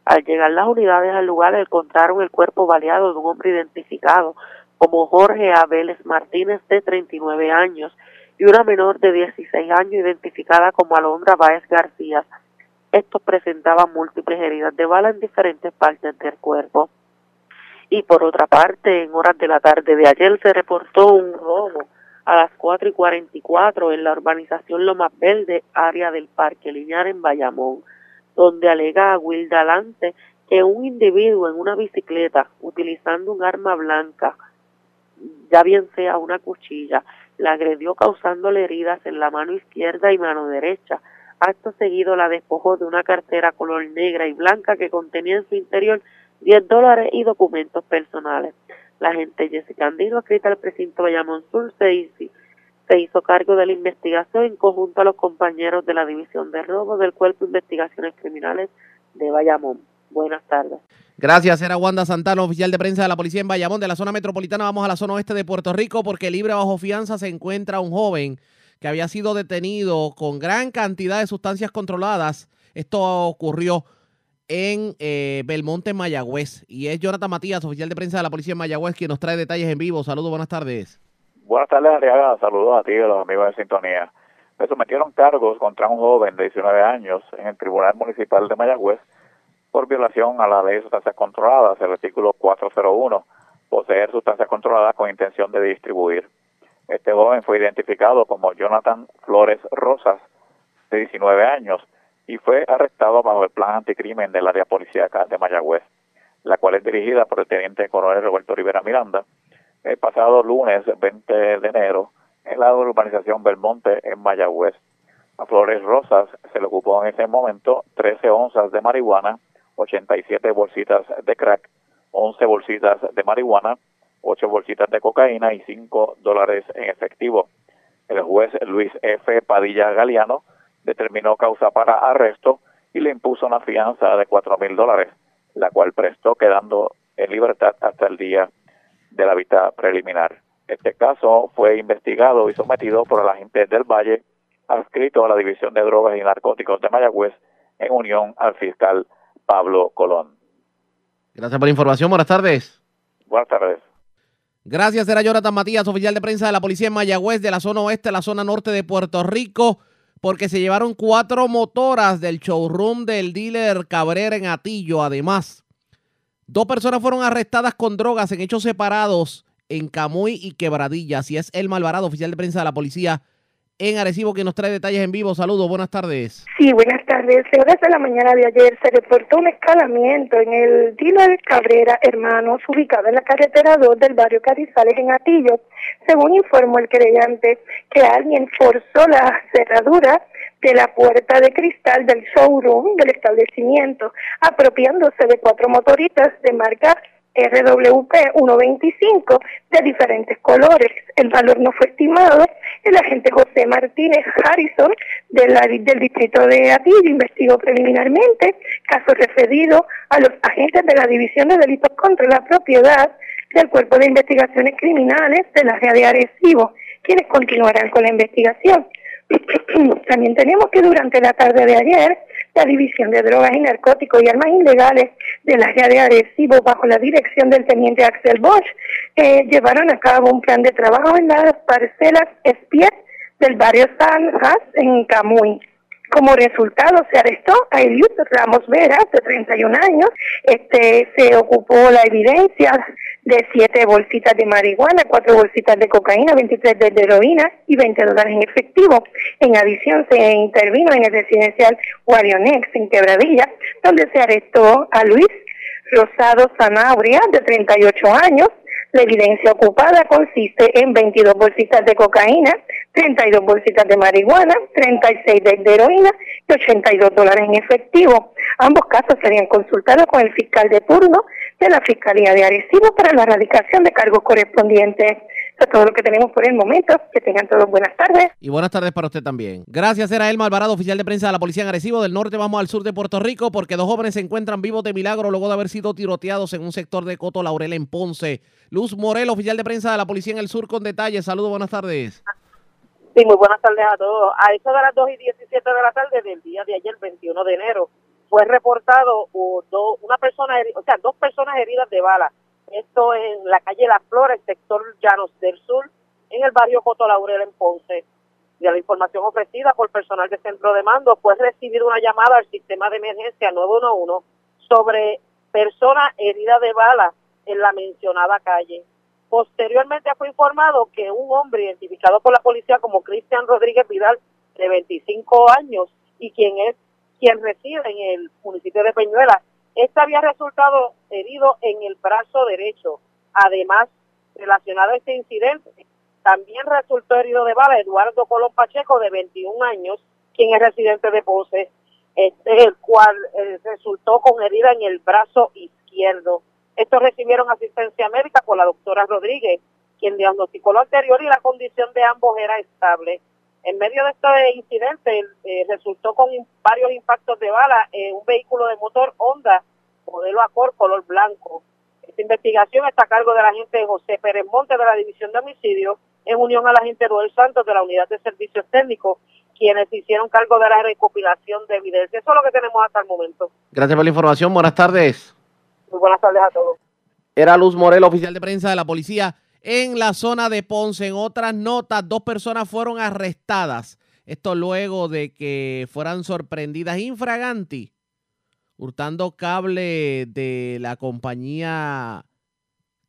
Al llegar las unidades al lugar encontraron el cuerpo baleado de un hombre identificado como Jorge Abeles Martínez de 39 años y una menor de 16 años identificada como Alondra Báez García. Estos presentaban múltiples heridas de bala en diferentes partes del cuerpo. Y por otra parte, en horas de la tarde de ayer se reportó un robo a las 4 y 44 en la urbanización Lomas Verde, área del Parque Linear en Bayamón, donde alega a Wilda Lante que un individuo en una bicicleta utilizando un arma blanca, ya bien sea una cuchilla, la agredió causándole heridas en la mano izquierda y mano derecha. Acto seguido la despojó de una cartera color negra y blanca que contenía en su interior 10 dólares y documentos personales. La agente Jessica Andino, escrita al precinto Bayamón Sur, se hizo, se hizo cargo de la investigación en conjunto a los compañeros de la División de Robo del Cuerpo de Investigaciones Criminales de Bayamón. Buenas tardes. Gracias, era Wanda Santana, oficial de prensa de la policía en Bayamón. De la zona metropolitana vamos a la zona oeste de Puerto Rico porque libre bajo fianza se encuentra un joven que había sido detenido con gran cantidad de sustancias controladas. Esto ocurrió en eh, Belmonte, Mayagüez. Y es Jonathan Matías, oficial de prensa de la policía en Mayagüez, quien nos trae detalles en vivo. Saludos, buenas tardes. Buenas tardes, Arriaga. Saludos a ti y a los amigos de Sintonía. Me sometieron cargos contra un joven de 19 años en el Tribunal Municipal de Mayagüez por violación a la ley de sustancias controladas, el artículo 401, poseer sustancias controladas con intención de distribuir. Este joven fue identificado como Jonathan Flores Rosas, de 19 años, y fue arrestado bajo el plan anticrimen del área policíaca de Mayagüez, la cual es dirigida por el teniente coronel Roberto Rivera Miranda, el pasado lunes 20 de enero en la urbanización Belmonte en Mayagüez. A Flores Rosas se le ocupó en ese momento 13 onzas de marihuana, 87 bolsitas de crack, 11 bolsitas de marihuana, 8 bolsitas de cocaína y 5 dólares en efectivo. El juez Luis F. Padilla Galeano determinó causa para arresto y le impuso una fianza de cuatro mil dólares, la cual prestó quedando en libertad hasta el día de la vista preliminar. Este caso fue investigado y sometido por el agente del Valle, adscrito a la División de Drogas y Narcóticos de Mayagüez, en unión al fiscal Pablo Colón. Gracias por la información. Buenas tardes. Buenas tardes. Gracias, era Jonathan Matías, oficial de prensa de la policía en Mayagüez, de la zona oeste, la zona norte de Puerto Rico porque se llevaron cuatro motoras del showroom del dealer Cabrera en Atillo. Además, dos personas fueron arrestadas con drogas en hechos separados en Camuy y Quebradillas. Y es el Malvarado, oficial de prensa de la policía en Arecibo, que nos trae detalles en vivo. Saludos, buenas tardes. Sí, buenas tardes. Horas de la mañana de ayer se reportó un escalamiento en el dealer Cabrera Hermanos, ubicado en la carretera 2 del barrio Carizales en Atillo. Según informó el creyente, que alguien forzó la cerradura de la puerta de cristal del showroom del establecimiento, apropiándose de cuatro motoritas de marca RWP 125 de diferentes colores. El valor no fue estimado. El agente José Martínez Harrison de del distrito de Atillo investigó preliminarmente caso referido a los agentes de la División de Delitos contra la Propiedad del Cuerpo de Investigaciones Criminales del área de Arecibo, quienes continuarán con la investigación. [clears throat] También tenemos que durante la tarde de ayer, la División de Drogas y Narcóticos y Armas Ilegales del área de Arecibo, bajo la dirección del teniente Axel Bosch, eh, llevaron a cabo un plan de trabajo en las parcelas Espiet del barrio San Jas en Camuy. Como resultado se arrestó a Eliud Ramos Vera, de 31 años. Este se ocupó la evidencia de siete bolsitas de marihuana, cuatro bolsitas de cocaína, 23 de heroína y 20 dólares en efectivo. En adición, se intervino en el residencial Guarionex en Quebradilla, donde se arrestó a Luis Rosado Sanabria, de 38 años. La evidencia ocupada consiste en 22 bolsitas de cocaína, 32 bolsitas de marihuana, 36 de heroína y 82 dólares en efectivo. Ambos casos serían consultados con el fiscal de turno de la Fiscalía de Arecibo para la erradicación de cargos correspondientes. Eso es todo lo que tenemos por el momento. Que tengan todos buenas tardes. Y buenas tardes para usted también. Gracias, era Elma Alvarado, oficial de prensa de la Policía en Arecibo. Del norte vamos al sur de Puerto Rico porque dos jóvenes se encuentran vivos de milagro luego de haber sido tiroteados en un sector de Coto Laurel en Ponce. Luz Morel, oficial de prensa de la Policía en el sur con detalles. Saludos, buenas tardes. Sí, muy buenas tardes a todos. A eso de las 2 y 17 de la tarde del día de ayer, 21 de enero, fue reportado do- una persona, o sea, dos personas heridas de bala. Esto en la calle Las Flores, sector Llanos del Sur, en el barrio Coto Laurel en Ponce. De la información ofrecida por personal de centro de mando, fue recibir una llamada al sistema de emergencia 911 sobre persona herida de bala en la mencionada calle. Posteriormente fue informado que un hombre identificado por la policía como Cristian Rodríguez Vidal, de 25 años, y quien quien reside en el municipio de Peñuela, este había resultado herido en el brazo derecho. Además, relacionado a este incidente, también resultó herido de bala Eduardo Colón Pacheco, de 21 años, quien es residente de Ponce, este, el cual eh, resultó con herida en el brazo izquierdo. Estos recibieron asistencia médica por la doctora Rodríguez, quien diagnosticó lo anterior y la condición de ambos era estable. En medio de este incidente eh, resultó con varios impactos de bala en un vehículo de motor Honda, modelo Accord color blanco. Esta investigación está a cargo del agente José Pérez Monte de la División de Homicidios, en unión al agente Roel Santos de la Unidad de Servicios Técnicos, quienes hicieron cargo de la recopilación de evidencia. Eso es lo que tenemos hasta el momento. Gracias por la información. Buenas tardes. Muy buenas tardes a todos. Era Luz Morel, oficial de prensa de la policía en la zona de Ponce. En otras notas, dos personas fueron arrestadas. Esto luego de que fueran sorprendidas infraganti hurtando cable de la compañía.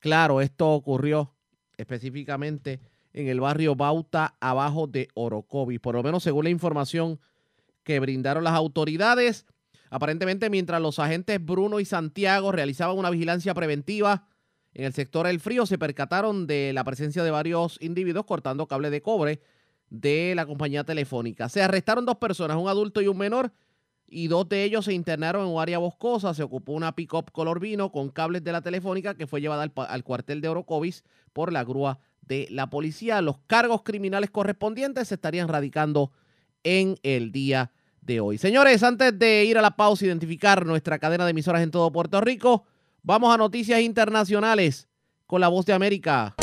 Claro, esto ocurrió específicamente en el barrio Bauta, abajo de Orocovis. Por lo menos según la información que brindaron las autoridades. Aparentemente, mientras los agentes Bruno y Santiago realizaban una vigilancia preventiva en el sector El Frío, se percataron de la presencia de varios individuos cortando cable de cobre de la compañía telefónica. Se arrestaron dos personas, un adulto y un menor, y dos de ellos se internaron en un área boscosa. Se ocupó una pick-up color vino con cables de la telefónica que fue llevada al, cuartel de Orocovis por la grúa de la policía. Los cargos criminales correspondientes se estarían radicando en el día de hoy. Señores, antes de ir a la pausa, identificar nuestra cadena de emisoras en todo Puerto Rico, vamos a noticias internacionales con la voz de América.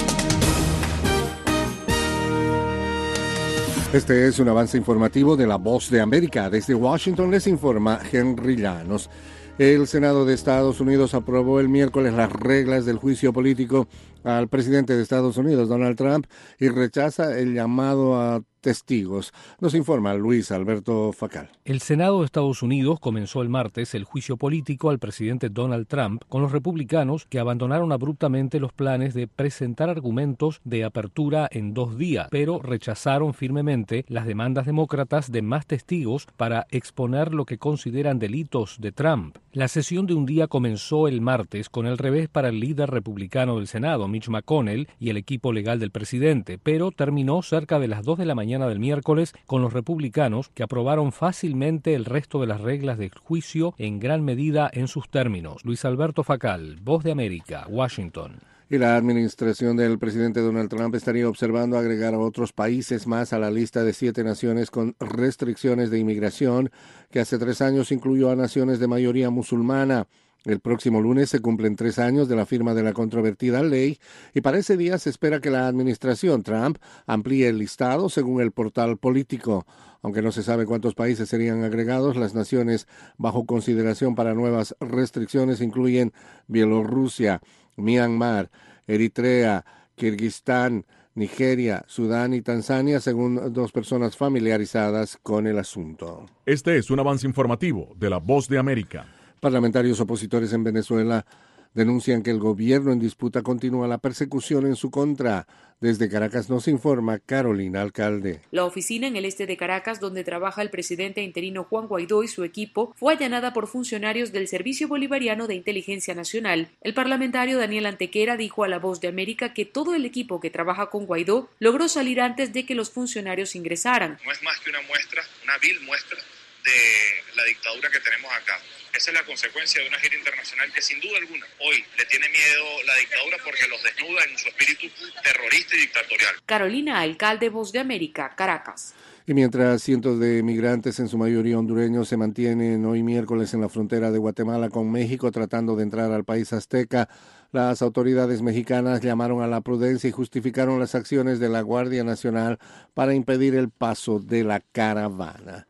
Este es un avance informativo de la Voz de América. Desde Washington les informa Henry Llanos. El Senado de Estados Unidos aprobó el miércoles las reglas del juicio político al presidente de Estados Unidos, Donald Trump, y rechaza el llamado a testigos. Nos informa Luis Alberto Facal. El Senado de Estados Unidos comenzó el martes el juicio político al presidente Donald Trump con los republicanos que abandonaron abruptamente los planes de presentar argumentos de apertura en dos días, pero rechazaron firmemente las demandas demócratas de más testigos para exponer lo que consideran delitos de Trump. La sesión de un día comenzó el martes con el revés para el líder republicano del Senado, Mitch McConnell, y el equipo legal del presidente, pero terminó cerca de las 2 de la mañana mañana del miércoles con los republicanos que aprobaron fácilmente el resto de las reglas del juicio en gran medida en sus términos. Luis Alberto Facal, Voz de América, Washington. Y la administración del presidente Donald Trump estaría observando agregar a otros países más a la lista de siete naciones con restricciones de inmigración, que hace tres años incluyó a naciones de mayoría musulmana. El próximo lunes se cumplen tres años de la firma de la controvertida ley y para ese día se espera que la administración Trump amplíe el listado según el portal político. Aunque no se sabe cuántos países serían agregados, las naciones bajo consideración para nuevas restricciones incluyen Bielorrusia, Myanmar, Eritrea, Kirguistán, Nigeria, Sudán y Tanzania, según dos personas familiarizadas con el asunto. Este es un avance informativo de La Voz de América. Parlamentarios opositores en Venezuela denuncian que el gobierno en disputa continúa la persecución en su contra. Desde Caracas nos informa Carolina Alcalde. La oficina en el este de Caracas, donde trabaja el presidente interino Juan Guaidó y su equipo, fue allanada por funcionarios del Servicio Bolivariano de Inteligencia Nacional. El parlamentario Daniel Antequera dijo a La Voz de América que todo el equipo que trabaja con Guaidó logró salir antes de que los funcionarios ingresaran. No es más que una muestra, una vil muestra de la dictadura que tenemos acá. Esa es la consecuencia de una gira internacional que sin duda alguna hoy le tiene miedo la dictadura porque los desnuda en su espíritu terrorista y dictatorial. Carolina, alcalde Voz de América, Caracas. Y mientras cientos de migrantes, en su mayoría hondureños, se mantienen hoy miércoles en la frontera de Guatemala con México tratando de entrar al país azteca, las autoridades mexicanas llamaron a la prudencia y justificaron las acciones de la Guardia Nacional para impedir el paso de la caravana.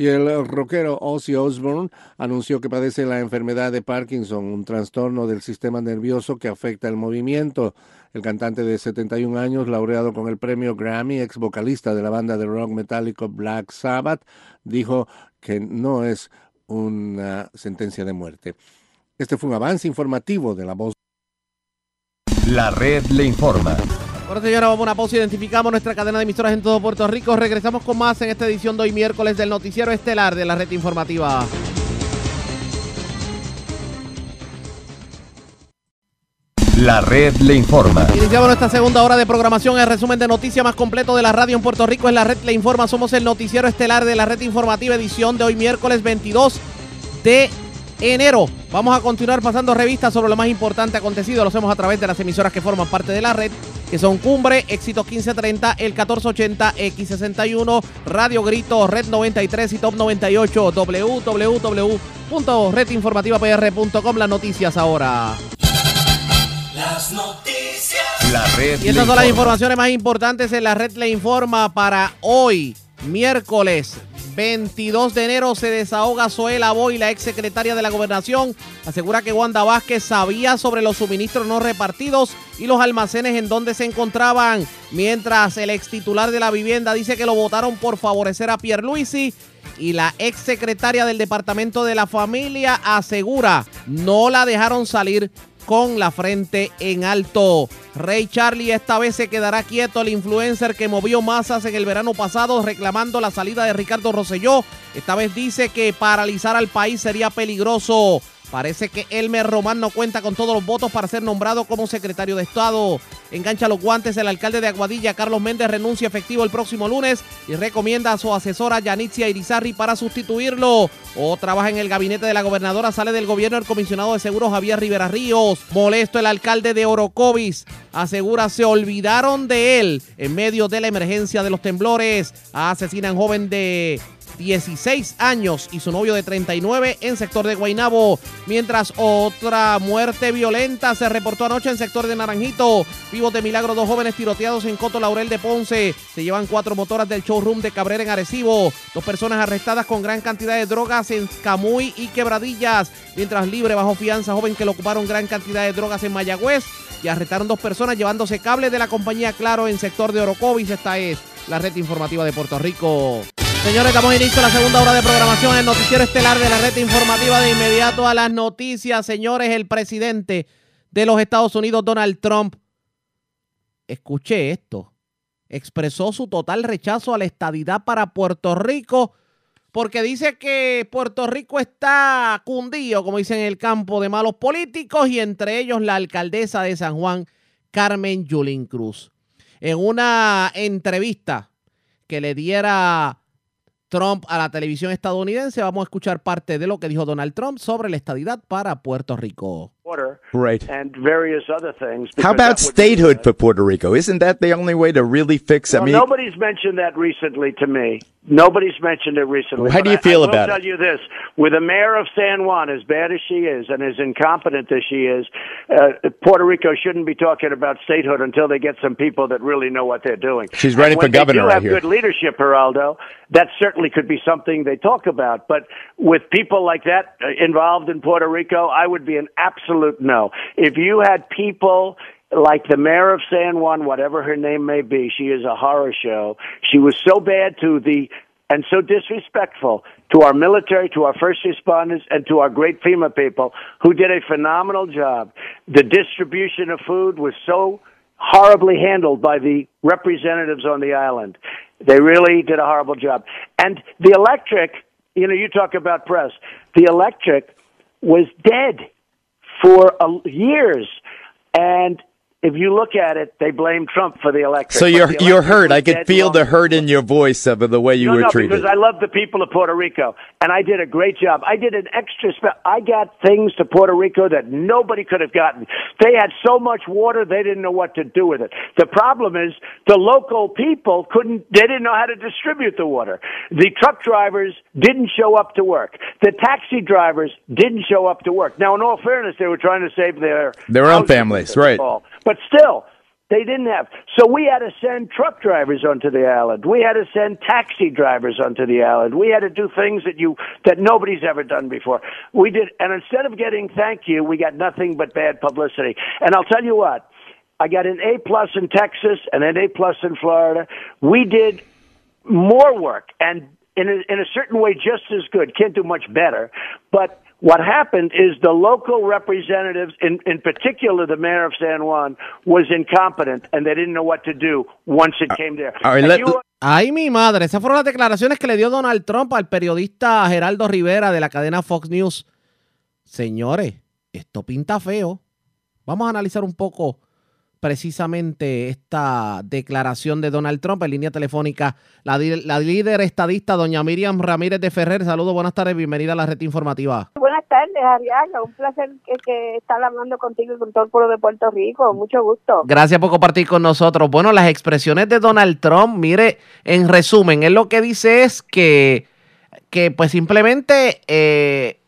Y el rockero Ozzy Osbourne anunció que padece la enfermedad de Parkinson, un trastorno del sistema nervioso que afecta el movimiento. El cantante de 71 años, laureado con el premio Grammy, ex vocalista de la banda de rock metálico Black Sabbath, dijo que no es una sentencia de muerte. Este fue un avance informativo de la voz. La red le informa. Bueno, señora, vamos a una pausa. Identificamos nuestra cadena de emisoras en todo Puerto Rico. Regresamos con más en esta edición de hoy miércoles del Noticiero Estelar de la Red Informativa. La red le informa. Iniciamos nuestra segunda hora de programación. El resumen de noticias más completo de la radio en Puerto Rico es la red le informa. Somos el Noticiero Estelar de la Red Informativa, edición de hoy miércoles 22 de enero. Vamos a continuar pasando revistas sobre lo más importante acontecido. Lo hacemos a través de las emisoras que forman parte de la red, que son Cumbre, Éxito 1530, el 1480, X61, Radio Grito, Red 93 y Top 98, www.redinformativapr.com. Las noticias ahora. Las noticias. La red Y estas son las informa. informaciones más importantes en la red le informa para hoy, miércoles 22 de enero. Se desahoga Zoela Boy, la ex secretaria de la gobernación. Asegura que Wanda Vázquez sabía sobre los suministros no repartidos y los almacenes en donde se encontraban. Mientras el ex titular de la vivienda dice que lo votaron por favorecer a Pierluisi. Y la ex secretaria del Departamento de la Familia asegura no la dejaron salir con la frente en alto. Rey Charlie esta vez se quedará quieto, el influencer que movió masas en el verano pasado reclamando la salida de Ricardo Rosselló. Esta vez dice que paralizar al país sería peligroso. Parece que Elmer Román no cuenta con todos los votos para ser nombrado como secretario de Estado. Engancha los guantes el alcalde de Aguadilla, Carlos Méndez, renuncia efectivo el próximo lunes y recomienda a su asesora Yanitzia Irizarri para sustituirlo. O trabaja en el gabinete de la gobernadora, sale del gobierno el comisionado de seguros Javier Rivera Ríos. Molesto el alcalde de Orocovis. Asegura se olvidaron de él en medio de la emergencia de los temblores. Asesinan joven de 16 años y su novio de 39 en sector de Guainabo. Mientras otra muerte violenta se reportó anoche en sector de Naranjito. Vivos de milagro, dos jóvenes tiroteados en Coto Laurel de Ponce. Se llevan cuatro motoras del showroom de Cabrera en Arecibo. Dos personas arrestadas con gran cantidad de drogas en Camuy y Quebradillas. Mientras libre bajo fianza, joven que le ocuparon gran cantidad de drogas en Mayagüez. Y arrestaron dos personas llevándose cable de la compañía Claro en sector de Orocovis. Esta es la red informativa de Puerto Rico. Señores, damos inicio a la segunda hora de programación en noticiero estelar de la red informativa de inmediato a las noticias. Señores, el presidente de los Estados Unidos, Donald Trump, escuché esto, expresó su total rechazo a la estadidad para Puerto Rico porque dice que Puerto Rico está cundido, como dicen en el campo, de malos políticos y entre ellos la alcaldesa de San Juan, Carmen Yulín Cruz. En una entrevista que le diera Trump a la televisión estadounidense. Vamos a escuchar parte de lo que dijo Donald Trump sobre la estadidad para Puerto Rico. Right. and various other things. How about statehood for Puerto Rico? Isn't that the only way to really fix? I mean, nobody's mentioned that recently to me. Nobody's mentioned it recently. How do you I- feel I will about tell you this: with the mayor of San Juan, as bad as she is and as incompetent as she is, uh, Puerto Rico shouldn't be talking about statehood until they get some people that really know what they're doing. She's running for when they governor do right have here. good leadership, Geraldo. That certainly could be something they talk about. But with people like that uh, involved in Puerto Rico, I would be an absolute no. If you had people like the mayor of San Juan, whatever her name may be, she is a horror show. She was so bad to the and so disrespectful to our military, to our first responders, and to our great FEMA people who did a phenomenal job. The distribution of food was so horribly handled by the representatives on the island. They really did a horrible job. And the electric, you know, you talk about press. The electric was dead for uh, years. And if you look at it, they blame Trump for the election. so you're you're hurt. I could feel long the hurt in your voice of the way you no, were no, treated. because I love the people of Puerto Rico, and I did a great job. I did an extra. Spe- I got things to Puerto Rico that nobody could have gotten. They had so much water, they didn't know what to do with it. The problem is the local people couldn't. They didn't know how to distribute the water. The truck drivers didn't show up to work. The taxi drivers didn't show up to work. Now, in all fairness, they were trying to save their Their own families, right. But still, they didn't have. So we had to send truck drivers onto the island. We had to send taxi drivers onto the island. We had to do things that you that nobody's ever done before. We did, and instead of getting thank you, we got nothing but bad publicity. And I'll tell you what, I got an A plus in Texas and an A plus in Florida. We did more work and in a, in a certain way just as good. Can't do much better, but what happened is the local representatives, in, in particular the mayor of San Juan, was incompetent and they didn't know what to do once it came there. all right, And let- you- Ay, mi madre, esas fueron las declaraciones que le dio Donald Trump al periodista Geraldo Rivera de la cadena Fox News. Señores, esto pinta feo. Vamos a analizar un poco precisamente esta declaración de Donald Trump en línea telefónica. La, líder estadista, doña Miriam Ramírez de Ferrer. Saludos, buenas tardes, bienvenida a la red informativa. Buenas tardes, Ariaga. Un placer que, que estar hablando contigo y con todo el pueblo de Puerto Rico. Mucho gusto. Gracias por compartir con nosotros. Bueno, las expresiones de Donald Trump, mire, en resumen, él lo que dice es que, que pues simplemente eh,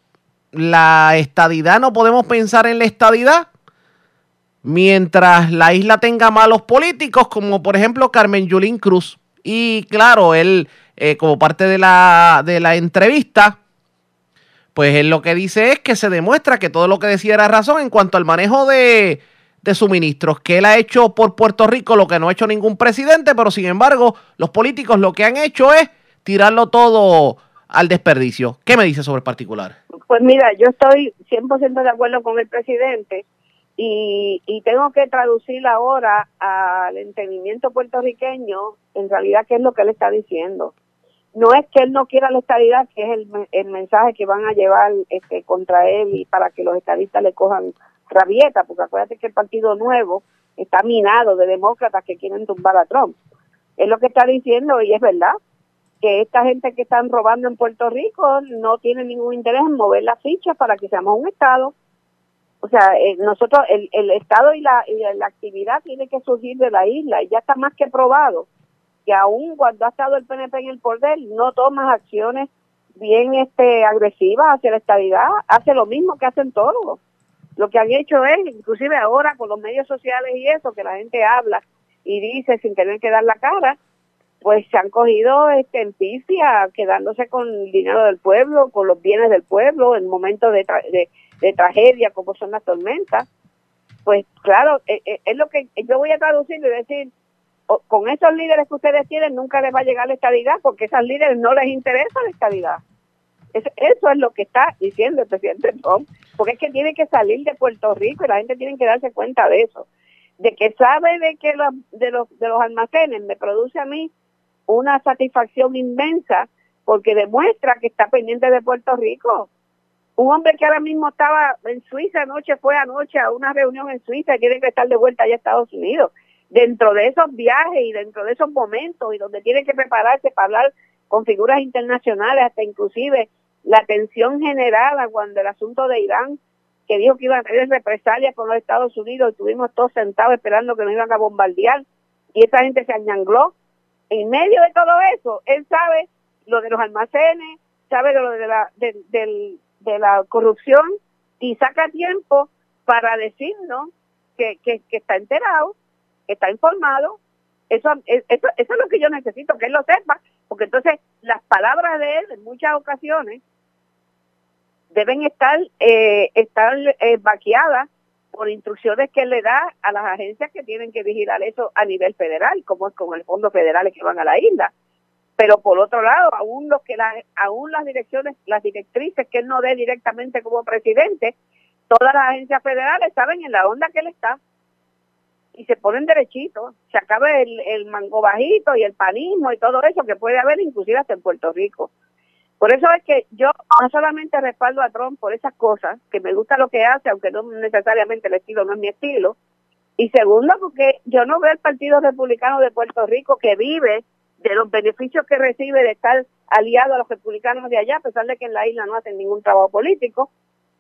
la estadidad, no podemos pensar en la estadidad mientras la isla tenga malos políticos, como por ejemplo Carmen Yulín Cruz. Y claro, él, eh, como parte de la, de la entrevista, pues él lo que dice es que se demuestra que todo lo que decía era razón en cuanto al manejo de, de suministros, que él ha hecho por Puerto Rico lo que no ha hecho ningún presidente, pero sin embargo, los políticos lo que han hecho es tirarlo todo al desperdicio. ¿Qué me dice sobre el particular? Pues mira, yo estoy 100% de acuerdo con el presidente y, tengo que traducir ahora al entendimiento puertorriqueño en realidad qué es lo que él está diciendo. No es que él no quiera la estadidad, que es el mensaje que van a llevar este, contra él y para que los estadistas le cojan rabieta, porque acuérdate que el Partido Nuevo está minado de demócratas que quieren tumbar a Trump. Es lo que está diciendo y es verdad que esta gente que están robando en Puerto Rico no tiene ningún interés en mover las fichas para que seamos un Estado. O sea, eh, nosotros, el, el Estado y la, y la actividad tiene que surgir de la isla y ya está más que probado que aún cuando ha estado el PNP en el poder no toma acciones bien este agresivas hacia la estabilidad, hace lo mismo que hacen todos. Lo que han hecho es, inclusive ahora con los medios sociales y eso, que la gente habla y dice sin tener que dar la cara, pues se han cogido este, en pifia, quedándose con el dinero del pueblo, con los bienes del pueblo en momentos de, tra- de, tragedia como son las tormentas. Pues claro, eh, eh, es lo que yo voy a traducir y decir, con esos líderes que ustedes tienen nunca les va a llegar la estabilidad porque esos líderes no les interesa la estabilidad. Es- eso es lo que está diciendo el presidente Trump, porque es que tiene que salir de Puerto Rico y la gente tiene que darse cuenta de eso, de que sabe de que de los de los almacenes me produce a mí una satisfacción inmensa porque demuestra que está pendiente de Puerto Rico. Un hombre que ahora mismo estaba en Suiza anoche, fue anoche a una reunión en Suiza y tiene que estar de vuelta allá a Estados Unidos. dentro de esos viajes y dentro de esos momentos y donde tiene que prepararse para hablar con figuras internacionales, hasta inclusive la tensión generada cuando el asunto de Irán, que dijo que iban a tener represalias con los Estados Unidos, y estuvimos todos sentados esperando que nos iban a bombardear, y esa gente se añangló. En medio de todo eso, él sabe lo de los almacenes, sabe lo de la, corrupción, y saca tiempo para decirnos que, está enterado, que está informado. Eso, es- eso, es lo que yo necesito, que él lo sepa, porque entonces las palabras de él en muchas ocasiones deben estar, eh, eh, vaqueadas por instrucciones que le da a las agencias que tienen que vigilar eso a nivel federal, como es con el fondo federales que van a la isla. Pero por otro lado, aún que aún las direcciones, las directrices que él no dé directamente como presidente, todas las agencias federales saben en la onda que él está y se ponen derechitos, se acaba el, el mango bajito y el panismo y todo eso que puede haber inclusive hasta en Puerto Rico. Por eso es que yo no solamente respaldo a Trump por esas cosas, que me gusta lo que hace, aunque no necesariamente el estilo no es mi estilo, y segundo porque yo no veo el Partido Republicano de Puerto Rico que vive de los beneficios que recibe de estar aliado a los republicanos de allá, a pesar de que en la isla no hacen ningún trabajo político,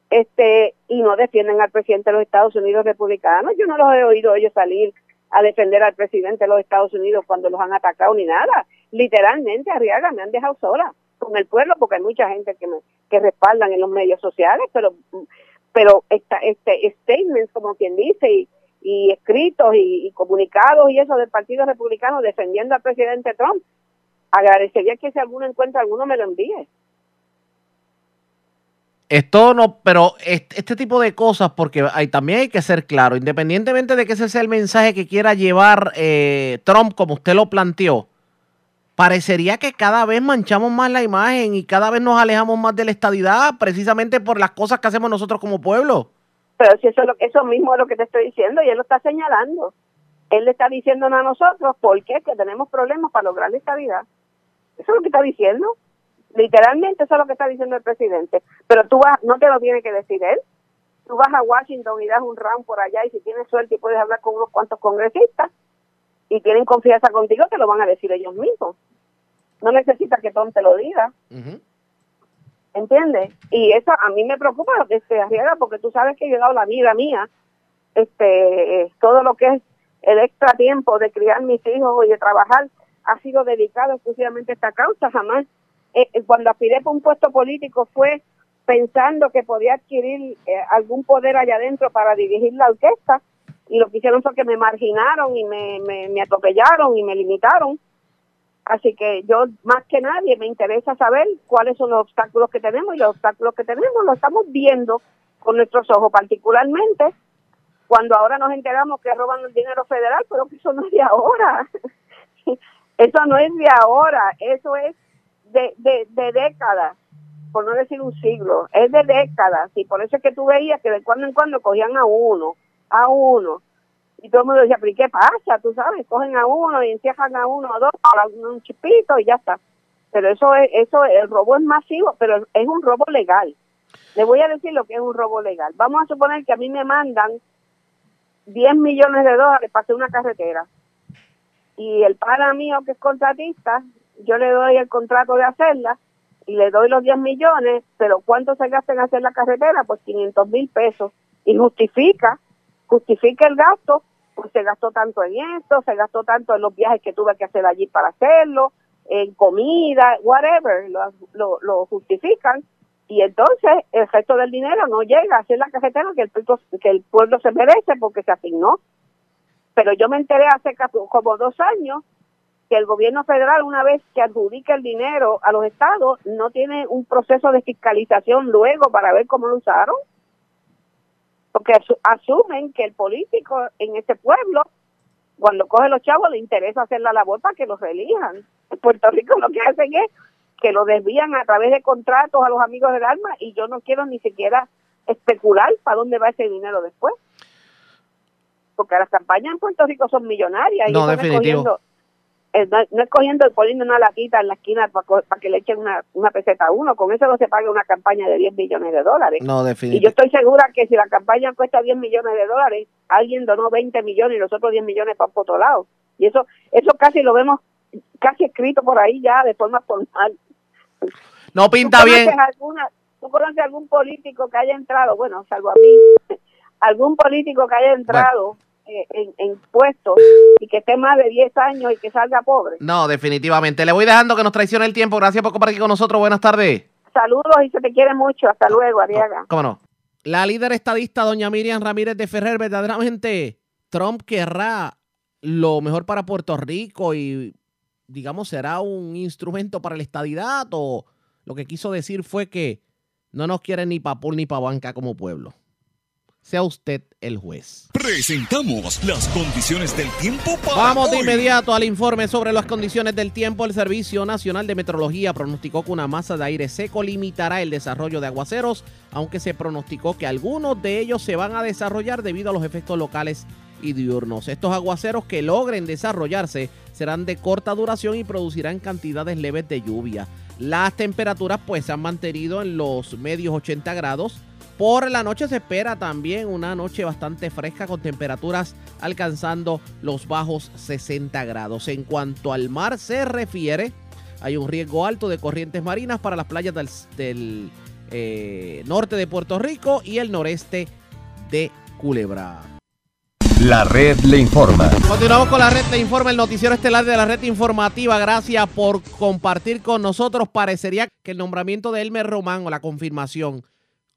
este y no defienden al presidente de los Estados Unidos republicanos. Yo no los he oído ellos salir a defender al presidente de los Estados Unidos cuando los han atacado ni nada. Literalmente, Arriaga, me han dejado sola con el pueblo porque hay mucha gente que me que respaldan en los medios sociales, pero pero esta, este statements como quien dice y, escritos y, comunicados y eso del Partido Republicano defendiendo al presidente Trump, agradecería que si alguno encuentra alguno me lo envíe. Esto no, pero est- este tipo de cosas, porque hay, también hay que ser claro, independientemente de que ese sea el mensaje que quiera llevar eh, Trump, como usted lo planteó, parecería que cada vez manchamos más la imagen y cada vez nos alejamos más de la estadidad, precisamente por las cosas que hacemos nosotros como pueblo. Pero si eso, eso mismo es lo que te estoy diciendo y él lo está señalando. Él le está diciendo a nosotros por qué que tenemos problemas para lograr la estabilidad. Eso es lo que está diciendo. Literalmente eso es lo que está diciendo el presidente. Pero tú vas, no te lo tiene que decir él. Tú vas a Washington y das un round por allá y si tienes suerte y puedes hablar con unos cuantos congresistas y tienen confianza contigo, te lo van a decir ellos mismos. No necesitas que Tom te lo diga. ¿entiendes? Y eso a mí me preocupa este Arriaga porque tú sabes que he dado la vida mía, este, todo lo que es el extra tiempo de criar mis hijos y de trabajar ha sido dedicado exclusivamente a esta causa, jamás eh, eh, cuando aspiré por un puesto político fue pensando que podía adquirir eh, algún poder allá adentro para dirigir la orquesta y lo que hicieron fue que me marginaron y me, me, me atropellaron y me limitaron Así que yo, más que nadie, me interesa saber cuáles son los obstáculos que tenemos y los obstáculos que tenemos los estamos viendo con nuestros ojos, particularmente cuando ahora nos enteramos que roban el dinero federal, pero que eso no es de ahora. [laughs] eso no es de ahora, eso es de, de, de décadas, por no decir un siglo, es de décadas. Y por eso es que tú veías que de cuando en cuando cogían a uno, a uno, y todo el mundo decía, pero ¿y qué pasa? Tú sabes, cogen a uno y encierran a uno o dos, a un chipito y ya está. Pero eso es, eso, el robo es masivo, pero es un robo legal. Le voy a decir lo que es un robo legal. Vamos a suponer que a mí me mandan 10 millones de dólares para hacer una carretera. Y el pana mío que es contratista, yo le doy el contrato de hacerla y le doy los 10 millones, pero ¿cuánto se gasta en hacer la carretera? Pues 500 mil pesos. Y justifica, justifica el gasto, pues se gastó tanto en esto, se gastó tanto en los viajes que tuve que hacer allí para hacerlo, en comida, whatever, lo, lo, justifican. Y entonces el resto del dinero no llega a hacer la carretera que el, pueblo- se merece porque se asignó. Pero yo me enteré hace como dos años que el gobierno federal, una vez que adjudica el dinero a los estados, no tiene un proceso de fiscalización luego para ver cómo lo usaron. Porque asu- asumen que el político en ese pueblo, cuando coge los chavos, le interesa hacer la labor para que los relijan. En Puerto Rico lo que hacen es que lo desvían a través de contratos a los amigos del alma y yo no quiero ni siquiera especular para dónde va ese dinero después. Porque las campañas en Puerto Rico son millonarias. y No, eso definitivo. Eh, no, no es cogiendo y poniendo una latita en la esquina para que le echen una, una peseta a uno. Con eso no se paga una campaña de 10 millones de dólares. No, Y yo definitivamente. estoy segura que si la campaña cuesta 10 millones de dólares, alguien donó 20 millones y los otros 10 millones para otro lado. Y eso eso casi lo vemos casi escrito por ahí ya de forma formal. No pinta ¿Tú bien. conoces alguna- ¿Tú conoces algún político que haya entrado, bueno, salvo a mí, [laughs] algún político que haya entrado en, en puestos y que esté más de 10 años y que salga pobre? No, definitivamente. Le voy dejando que nos traicione el tiempo. Gracias por compartir con nosotros. Buenas tardes. Saludos y se te quiere mucho. Hasta luego, Ariaga. ¿Cómo no? La líder estadista, doña Miriam Ramírez de Ferrer, verdaderamente Trump querrá lo mejor para Puerto Rico y, digamos, será un instrumento para la estadidad o lo que quiso decir fue que no nos quiere ni pa' pool ni pa' banca como pueblo. Sea usted el juez. Presentamos las condiciones del tiempo para Vamos de hoy. inmediato al informe sobre las condiciones del tiempo. El Servicio Nacional de Meteorología pronosticó que una masa de aire seco limitará el desarrollo de aguaceros, aunque se pronosticó que algunos de ellos se van a desarrollar debido a los efectos locales y diurnos. Estos aguaceros que logren desarrollarse serán de corta duración y producirán cantidades leves de lluvia. Las temperaturas pues se han mantenido en los medios 80 grados. Por la noche se espera también una noche bastante fresca con temperaturas alcanzando los bajos 60 grados. En cuanto al mar se refiere, hay un riesgo alto de corrientes marinas para las playas del, del, eh, norte de Puerto Rico y el noreste de Culebra. La red le informa. Continuamos con la red de informe, el noticiero estelar de la red informativa. Gracias por compartir con nosotros. Parecería que el nombramiento de Elmer Román o la confirmación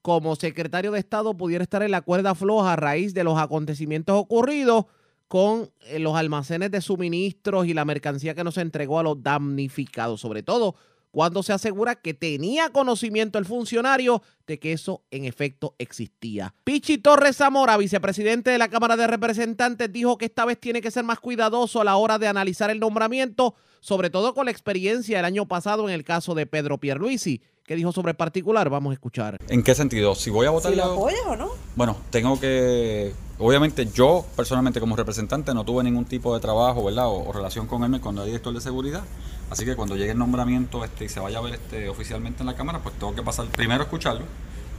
como secretario de Estado pudiera estar en la cuerda floja a raíz de los acontecimientos ocurridos con eh, los almacenes de suministros y la mercancía que nos entregó a los damnificados, sobre todo cuando se asegura que tenía conocimiento el funcionario de que eso en efecto existía. Pichi Torres Zamora, vicepresidente de la Cámara de Representantes, dijo que esta vez tiene que ser más cuidadoso a la hora de analizar el nombramiento, sobre todo con la experiencia del año pasado en el caso de Pedro Pierluisi. ¿Qué dijo sobre el particular? Vamos a escuchar. ¿En qué sentido? Si voy a votar... Si lo apoyas o no. Bueno, tengo que... Obviamente yo personalmente como representante no tuve ningún tipo de trabajo, ¿verdad? O, o relación con él cuando era director de seguridad. Así que cuando llegue el nombramiento este, y se vaya a ver este, oficialmente en la Cámara, pues tengo que pasar, primero escucharlo,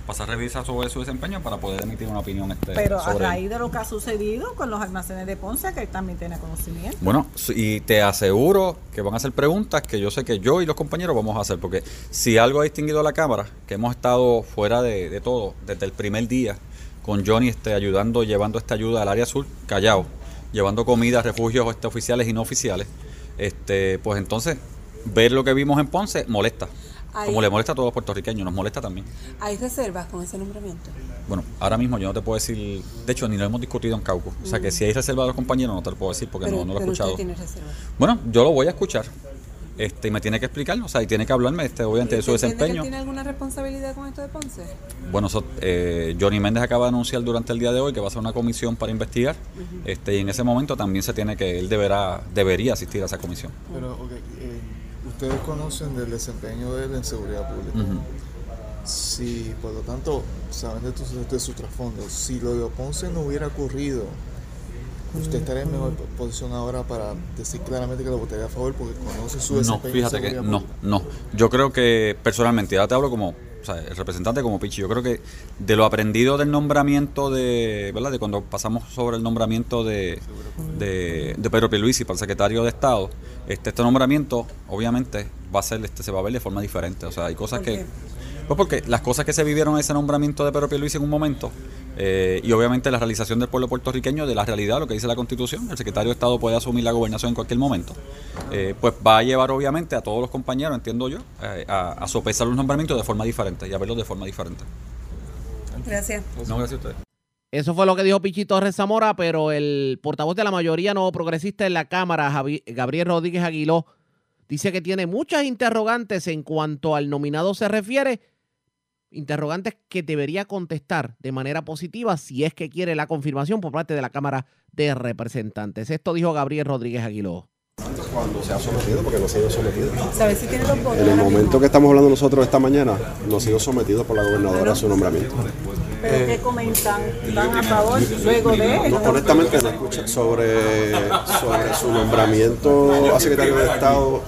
pasar a revisar sobre su desempeño para poder emitir una opinión este, Pero a él. raíz de lo que ha sucedido con los almacenes de Ponce, que él también tiene conocimiento. Bueno, y te aseguro que van a hacer preguntas que yo sé que yo y los compañeros vamos a hacer, porque si algo ha distinguido a la Cámara, que hemos estado fuera de, de todo desde el primer día, con Johnny este, ayudando, llevando esta ayuda al área sur, Callao, llevando comida, refugios este, oficiales y no oficiales, este, pues entonces ver lo que vimos en Ponce molesta. Como le molesta a todos los puertorriqueños, nos molesta también. ¿Hay reservas con ese nombramiento? Bueno, ahora mismo yo no te puedo decir, de hecho ni lo hemos discutido en Cauco, o sea que si hay reserva de los compañeros no te lo puedo decir porque pero no, no lo he escuchado. usted tiene reservas. Bueno, yo lo voy a escuchar. Este, y me tiene que explicar, o sea, y tiene que hablarme este, obviamente de su ¿Usted entiende que él desempeño. tiene alguna responsabilidad con esto de Ponce? Bueno, eh, Johnny Méndez acaba de anunciar durante el día de hoy que va a hacer una comisión para investigar. este, y en ese momento también se tiene que, él deberá, debería asistir a esa comisión. Pero, ok, eh, ustedes conocen del desempeño de él en seguridad pública. Ujú. Si, por lo tanto, saben de, tu- de su trasfondo, si lo de Ponce no hubiera ocurrido, usted estaría en mejor posición ahora para decir claramente que lo votaría a favor porque conoce su No, desempeño en fíjate que no, no. Yo creo que personalmente, ahora te hablo como sea, el representante como Pichi, yo creo que de lo aprendido del nombramiento de, ¿verdad? De cuando pasamos sobre el nombramiento de, de, de Pedro Pierluisi para el secretario de Estado, este, este nombramiento obviamente va a ser, este, se va a ver de forma diferente. O sea, hay cosas ¿Por que... Pues porque las cosas que se vivieron en ese nombramiento de Pedro Pierluisi en un momento, eh, y obviamente la realización del pueblo puertorriqueño de la realidad, lo que dice la Constitución, el secretario de Estado puede asumir la gobernación en cualquier momento, eh, pues va a llevar obviamente a todos los compañeros, entiendo yo, eh, a, a sopesar los nombramientos de forma diferente y a verlos de forma diferente. Gracias. No, gracias a ustedes. Eso fue lo que dijo Pichi Torres Zamora, pero el portavoz de la mayoría no progresista en la Cámara, Javi- Gabriel Rodríguez Aguiló, dice que tiene muchas interrogantes en cuanto al nominado se refiere, interrogantes que debería contestar de manera positiva si es que quiere la confirmación por parte de la Cámara de Representantes. Esto dijo Gabriel Rodríguez Aguiló. Cuando se ha sometido, porque no se ha ido sometido. ¿Sabes si tiene los votos? En el momento que estamos hablando nosotros esta mañana, no ha sido sometido por la gobernadora a su nombramiento. ¿Pero Eh, qué comentan? ¿Están a favor luego de No, esto? honestamente no escucha sobre, sobre su nombramiento a secretario de Estado.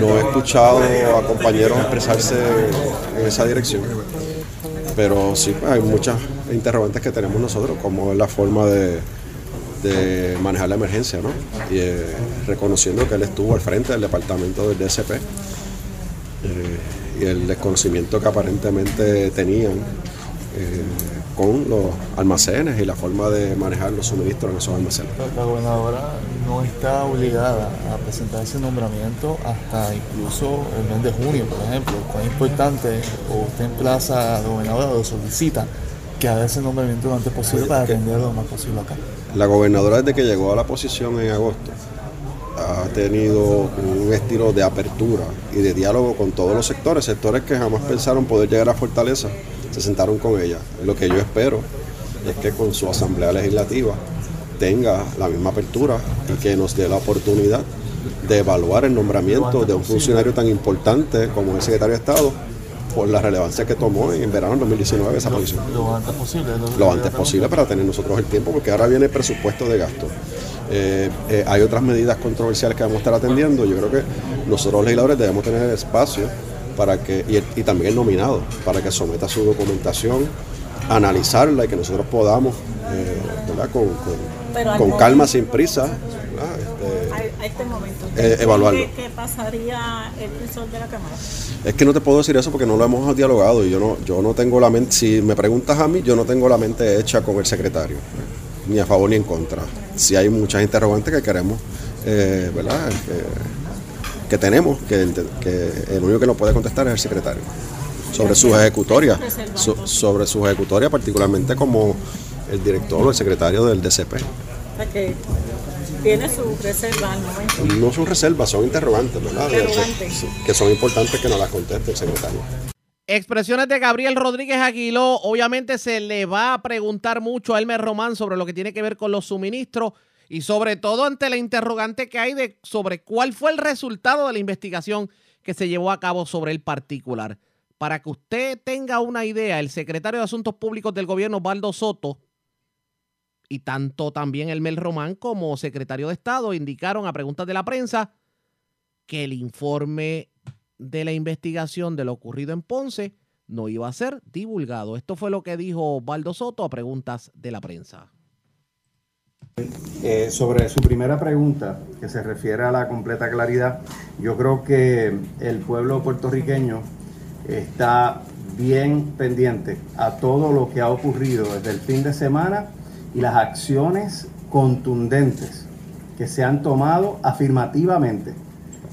No he escuchado a compañeros expresarse en esa dirección. Pero sí, hay muchas interrogantes que tenemos nosotros, como es la forma de, de manejar la emergencia, ¿no? Y eh, reconociendo que él estuvo al frente del departamento del DSP eh, y el desconocimiento que aparentemente tenían con los almacenes y la forma de manejar los suministros en esos almacenes. La, gobernadora no está obligada a presentar ese nombramiento hasta incluso el mes de junio, por ejemplo. Cuán importante o usted emplaza a la gobernadora o solicita que haga ese nombramiento lo antes posible para atender lo más posible acá. La gobernadora desde que llegó a la posición en agosto ha tenido un estilo de apertura y de diálogo con todos los sectores, sectores que jamás pensaron poder llegar a Fortaleza, se sentaron con ella. Lo que yo espero es que con su asamblea legislativa tenga la misma apertura y que nos dé la oportunidad de evaluar el nombramiento de un funcionario tan importante como el secretario de Estado por la relevancia que tomó en verano del 2019 esa posición Lo antes posible. lo antes posible para tener nosotros el tiempo, porque ahora viene el presupuesto de gasto. Eh, eh, hay otras medidas controversiales que vamos a estar atendiendo. Yo creo que nosotros los legisladores debemos tener espacio para que, y, y también el nominado, para que someta su documentación, analizarla y que nosotros podamos, eh, ¿verdad? Con, con- con calma, sin prisa. Este, A, este momento. Eh, evaluarlo. ¿Qué, qué pasaría el visor de la Cámara? Es que no te puedo decir eso porque no lo hemos dialogado y yo no, yo no tengo la mente, si me preguntas a mí, yo no tengo la mente hecha con el secretario, eh, ni a favor ni en contra. Si hay muchas interrogantes que queremos, eh, ¿verdad? Que, que tenemos, que, que el único que nos puede contestar es el secretario. Sobre sus ejecutorias, so- sobre sus ejecutorias, particularmente como el director o el secretario del DCP. Tiene su reserva al momento. No son reservas, son interrogantes, ¿verdad? Interrogantes. Que son importantes que nos las conteste el secretario. Expresiones de Gabriel Rodríguez Aguiló. Obviamente se le va a preguntar mucho a Elmer Román sobre lo que tiene que ver con los suministros y sobre todo ante la interrogante que hay de sobre cuál fue el resultado de la investigación que se llevó a cabo sobre el particular. Para que usted tenga una idea, el secretario de Asuntos Públicos del gobierno, Baldo Soto, y tanto también Elmer Román como secretario de Estado indicaron a preguntas de la prensa que el informe de la investigación de lo ocurrido en Ponce no iba a ser divulgado. Esto fue lo que dijo Baldo Soto a preguntas de la prensa. Eh, sobre su primera pregunta, que se refiere a la completa claridad, yo creo que el pueblo puertorriqueño está bien pendiente a todo lo que ha ocurrido desde el fin de semana y las acciones contundentes que se han tomado afirmativamente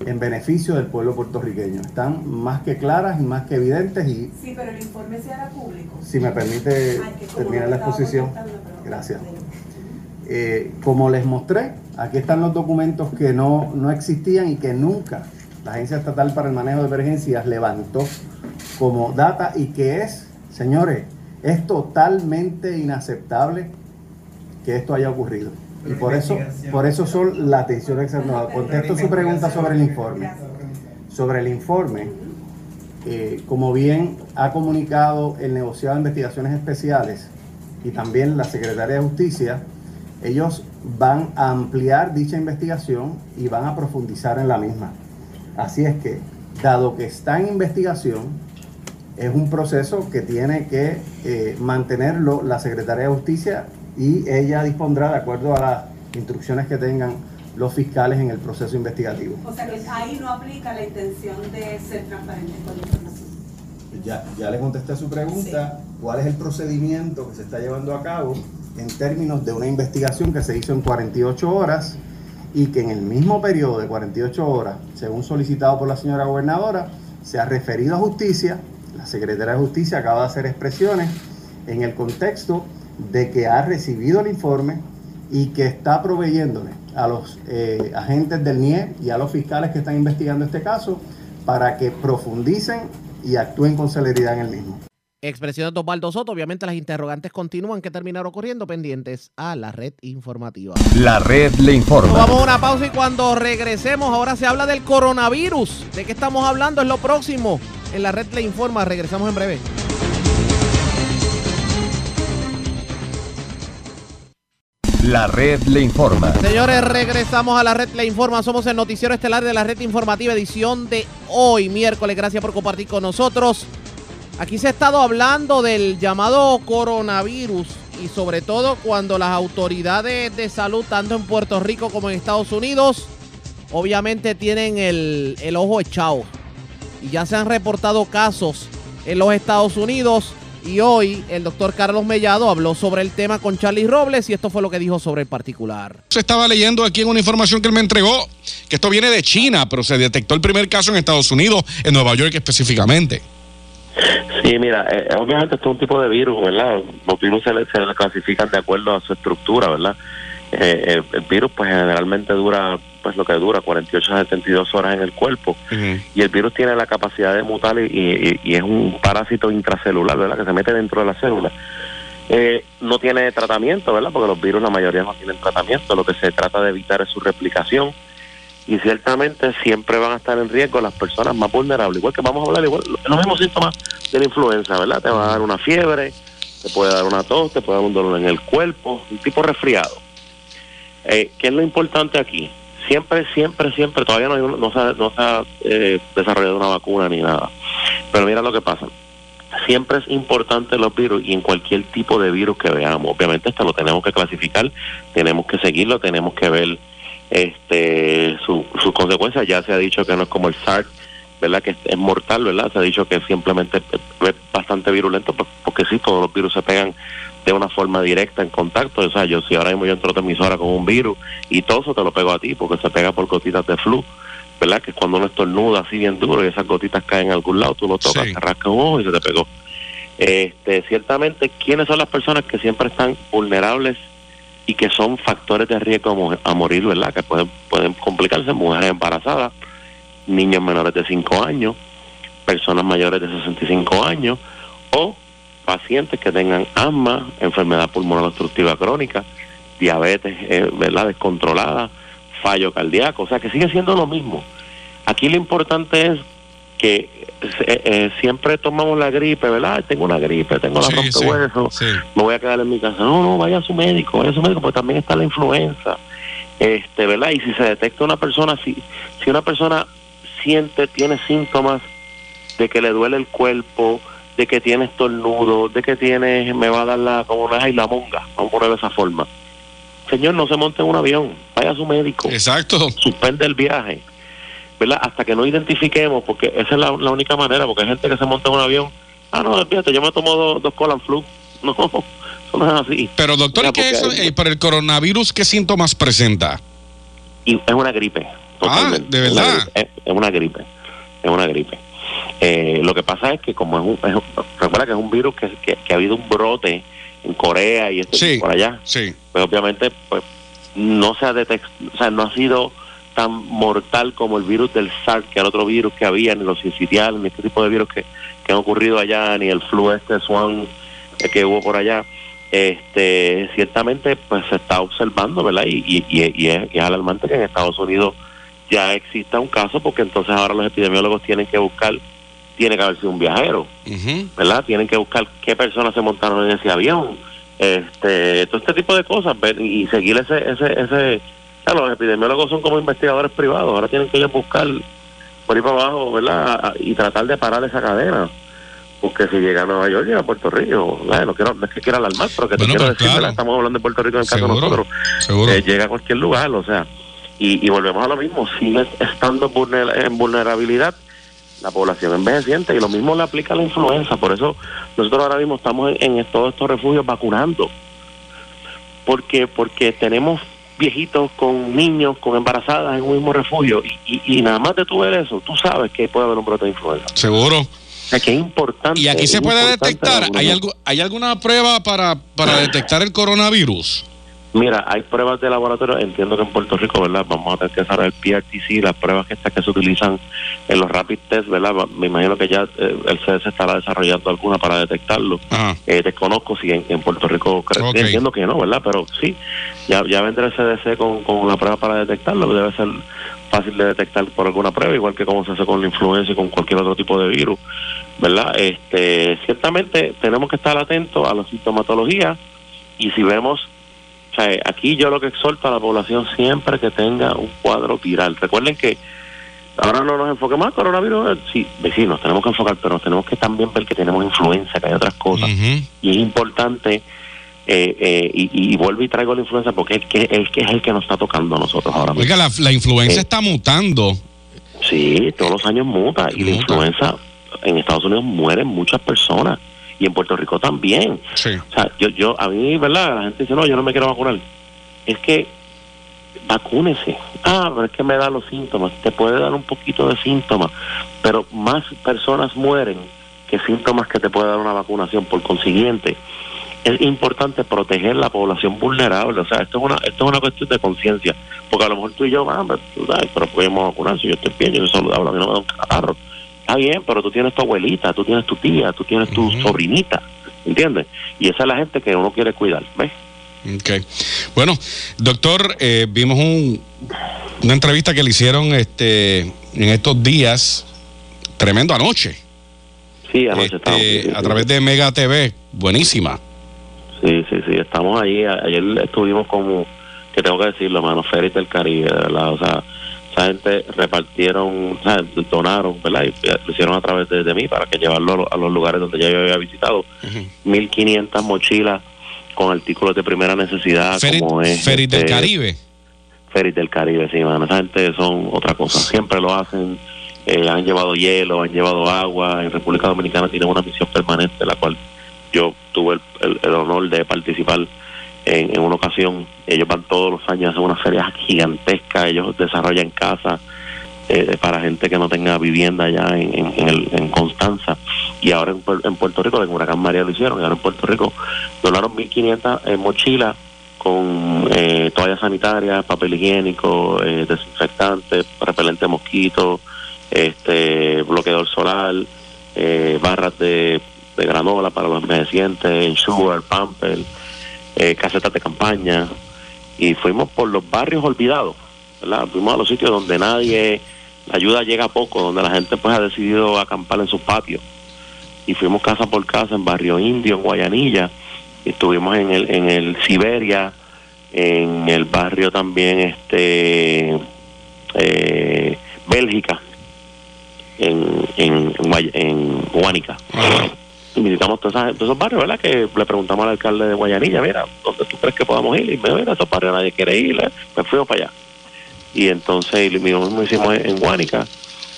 en beneficio del pueblo puertorriqueño. Están más que claras y más que evidentes y Sí, pero el informe se hará público. si me permite Ay, terminar la exposición. Gracias. Eh, como les mostré, aquí están los documentos que no, no existían y que nunca la Agencia Estatal para el Manejo de Emergencias levantó como data y que es, señores, es totalmente inaceptable que esto haya ocurrido. Y por eso, por eso son se han tomado. Contesto su pregunta sobre el informe. Sobre el informe, eh, como bien ha comunicado el negociado de investigaciones especiales y también la Secretaría de Justicia, ellos van a ampliar dicha investigación y van a profundizar en la misma. Así es que, dado que está en investigación, es un proceso que tiene que eh, mantenerlo la Secretaría de Justicia y ella dispondrá de acuerdo a las instrucciones que tengan los fiscales en el proceso investigativo. O sea que ahí no aplica la intención de ser transparente con la información. Ya, ya le contesté a su pregunta, ¿cuál es el procedimiento que se está llevando a cabo en términos de una investigación que se hizo en 48 horas y que en el mismo periodo de 48 horas, según solicitado por la señora gobernadora, se ha referido a justicia, la secretaria de justicia acaba de hacer expresiones en el contexto de que ha recibido el informe y que está proveyéndole a los eh, agentes del NIE y a los fiscales que están investigando este caso para que profundicen y actúen con celeridad en el mismo expresiones de Osvaldo Soto. Obviamente las interrogantes continúan que terminaron corriendo pendientes a la red informativa. La red le informa. Vamos a una pausa y cuando regresemos ahora se habla del coronavirus. ¿De qué estamos hablando? Es lo próximo. En la red le informa. Regresamos en breve. La red le informa. Señores, regresamos a la red le informa. Somos el noticiero estelar de la red informativa edición de hoy, miércoles. Gracias por compartir con nosotros. Aquí se ha estado hablando del llamado coronavirus y sobre todo cuando las autoridades de salud, tanto en Puerto Rico como en Estados Unidos, obviamente tienen el, el ojo echado. Y ya se han reportado casos en los Estados Unidos. Y hoy el doctor Carlos Mellado habló sobre el tema con Charlie Robles y esto fue lo que dijo sobre el particular. Se estaba leyendo aquí en una información que él me entregó, que esto viene de China, pero se detectó el primer caso en Estados Unidos, en Nueva York específicamente. Sí, mira, eh, obviamente esto es un tipo de virus, ¿verdad? Los virus se le, se le clasifican de acuerdo a su estructura, ¿verdad? Eh, el, el virus pues generalmente dura pues lo que dura 48 a 72 horas en el cuerpo y el virus tiene la capacidad de mutar y, y- y es un parásito intracelular, ¿verdad? Que se mete dentro de la célula. Eh, no tiene tratamiento, ¿verdad? Porque los virus la mayoría no tienen tratamiento, lo que se trata de evitar es su replicación y ciertamente siempre van a estar en riesgo las personas más vulnerables, igual que vamos a hablar igual los mismos síntomas de la influenza, ¿verdad? Te va a dar una fiebre, te puede dar una tos, te puede dar un dolor en el cuerpo, un tipo resfriado. Eh, ¿Qué es lo importante aquí? Siempre, siempre, siempre, todavía no, hay no se, ha- no se ha eh, desarrollado una vacuna ni nada. Pero mira lo que pasa. Siempre es importante los virus y en cualquier tipo de virus que veamos. Obviamente esto lo tenemos que clasificar, tenemos que seguirlo, tenemos que ver este su- sus consecuencias. Ya se ha dicho que no es como el SARS, ¿verdad? Que es, es mortal, ¿verdad? Se ha dicho que simplemente es, bastante virulento, pues, porque sí, todos los virus se pegan de una forma directa en contacto. O sea, yo si ahora mismo yo entro a emisora con un virus y todo eso te lo pego a ti porque se pega por gotitas de flu, ¿verdad? Que cuando uno estornuda así bien duro y esas gotitas caen en algún lado, tú lo tocas, te rascas un ojo y se te pegó. Este, ciertamente, ¿quiénes son las personas que siempre están vulnerables y que son factores de riesgo a, mo- a morir, ¿verdad? Que pueden, pueden complicarse, mujeres embarazadas, niños menores de 5 años, personas mayores de 65 años o pacientes que tengan asma, enfermedad pulmonar obstructiva crónica, diabetes, eh, ¿verdad? Descontrolada, fallo cardíaco, o sea que sigue siendo lo mismo. Aquí lo importante es que eh, eh, siempre tomamos la gripe, ¿verdad? Tengo una gripe, tengo la Sí, sí, rompehuesos, me voy a quedar en mi casa. No, no, vaya a su médico, vaya a su médico, porque también está la influenza, este, ¿verdad? Y si se detecta una persona, si, si una persona siente, tiene síntomas de que le duele el cuerpo, de que tiene estornudo, de que tiene, me va a dar la, como una la monga, vamos a ponerlo de esa forma. Señor, no se monte en un avión, vaya a su médico. Exacto. Suspende el viaje, ¿verdad? Hasta que no identifiquemos, porque esa es la, la única manera, porque hay gente que se monta en un avión, ah, no, fíjate, yo me tomo dos, dos colan flu. [laughs] No, eso no es así. Pero doctor, Ya, ¿qué es hay- eh, por el coronavirus qué síntomas presenta? y es una gripe. Ah, ¿de verdad? Es, una gripe. Es una gripe. Eh, lo que pasa es que como es un, es un- recuerda que es un virus que, que, que ha habido un brote en Corea y este, por allá, sí. pues obviamente pues no se ha detect- o sea, no ha sido tan mortal como el virus del SARS, que era otro virus que había, ni los sincitiales, ni este tipo de virus que, que han ocurrido allá, ni el flu este swan eh, que hubo por allá. Este, ciertamente pues se está observando, ¿verdad? Y, y, y- y es, y es alarmante que en Estados Unidos ya exista un caso, porque entonces ahora los epidemiólogos tienen que buscar, tiene que haber sido un viajero, ¿verdad? Tienen que buscar qué personas se montaron en ese avión, este, todo este tipo de cosas, y seguir ese, ese, ese, los epidemiólogos son como investigadores privados, ahora tienen que ellos buscar por ahí para abajo, ¿verdad? A- Y tratar de parar esa cadena. Porque si llega a Nueva York, llega a Puerto Rico. ¿verdad? No, quiero, no es que quiera alarmar, pero que te quiero pues, decir, claro. estamos hablando de Puerto Rico en el caso de nosotros. Eh, llega a cualquier lugar, o sea. Y, y volvemos a lo mismo, sigue estando vulner- en vulnerabilidad la población envejeciente y lo mismo le aplica a la influenza. Por eso nosotros ahora mismo estamos en, en todos estos refugios vacunando. Porque, porque tenemos viejitos con niños, con embarazadas en un mismo refugio y, y, y nada más de tú ver eso, tú sabes que puede haber un brote de influenza. Seguro. O sea, que es importante. Y aquí se puede detectar, ¿hay, algo, ¿hay alguna prueba para, para detectar el coronavirus? Mira, hay pruebas de laboratorio, entiendo que en Puerto Rico, ¿verdad? Vamos a tener que saber el PRTC, las pruebas que estas que se utilizan en los rapid test, ¿verdad? Me imagino que ya eh, el CS estará desarrollando alguna para detectarlo. Eh, desconozco si en, en Puerto Rico, cre- Ok. entiendo que no, ¿verdad? Pero sí, ya, ya vendrá el CDC con, con una prueba para detectarlo, debe ser fácil de detectar por alguna prueba, igual que como se hace con la influenza y con cualquier otro tipo de virus, ¿verdad? Este, ciertamente tenemos que estar atentos a la sintomatología y si vemos sea, aquí yo lo que exhorto a la población siempre que tenga un cuadro viral. Recuerden que ahora no nos enfoquemos al coronavirus, eh, sí, vecinos, tenemos que enfocar, pero nos tenemos que también ver que tenemos influenza, que hay otras cosas. Y es importante, eh, eh, y, y vuelvo y traigo la influenza porque es, que, es, que es el que nos está tocando a nosotros ahora mismo. Oiga, la, la influenza Eh, está mutando. Sí, todos los años muta. Y la influenza en Estados Unidos mueren muchas personas. Y en Puerto Rico también. O sea, yo, yo, a mí, ¿verdad? La gente dice, no, yo no me quiero vacunar. Es que vacúnese. Ah, pero es que me da los síntomas. Te puede dar un poquito de síntomas. Pero más personas mueren que síntomas que te puede dar una vacunación. Por consiguiente, es importante proteger la población vulnerable. O sea, esto es una, esto es una cuestión de conciencia. Porque a lo mejor tú y yo, ah, pero, tú sabes, pero podemos vacunar si yo estoy bien, yo soy saludable, a mí no me da un catarro. Está bien, pero tú tienes tu abuelita, tú tienes tu tía, tú tienes tu sobrinita, ¿entiendes? Y esa es la gente que uno quiere cuidar, ¿ves? Ok. Bueno, doctor, eh, vimos un- una entrevista que le hicieron este, en estos días, tremendo anoche, Sí, anoche estamos. eh, a través de Mega TV, buenísima. Sí, sí, sí, estamos ahí. A- Ayer estuvimos como, que tengo que decirlo, mano, Férez del Caribe, de verdad. O sea, esa gente repartieron, o sea, donaron, ¿verdad? Y lo hicieron a través de, de mí para que llevarlo a, lo- a los lugares donde ya yo había visitado. 1.500 mochilas con artículos de primera necesidad, Ferit, como es. Ferit del este, Caribe. Ferit del Caribe, sí, mano. Esa gente son otra cosa. Siempre lo hacen. eh, han llevado hielo, han llevado agua. En República Dominicana tienen una misión permanente, en la cual yo tuve el, el- el honor de participar en, una ocasión. Ellos van todos los años, hacen unas ferias gigantescas. Ellos desarrollan casas eh, para gente que no tenga vivienda allá en, en, el- en Constanza. Y ahora en, Puer- en Puerto Rico, en Huracán María lo hicieron. Y ahora en Puerto Rico donaron 1.500 eh, mochilas con eh, toallas sanitarias, papel higiénico, eh, desinfectante, repelente de mosquitos, este, bloqueador solar, eh, barras de, de granola para los envejecientes, sugar, pamper, eh, casetas de campaña. Y fuimos por los barrios olvidados. Fuimos a los sitios donde nadie, la ayuda llega poco, donde la gente pues ha decidido acampar en sus patios. Y fuimos casa por casa en Barrio Indio, en Guayanilla, estuvimos en el en el Siberia en el barrio también este eh, Bélgica en en en Guánica y visitamos todos, esas- todos esos barrios verdad que le preguntamos al alcalde de Guayanilla mira dónde tú crees que podamos ir y me dijo mira esos barrios nadie quiere ir eh". pues fuimos para allá y entonces lo mismo hicimos en, en Guánica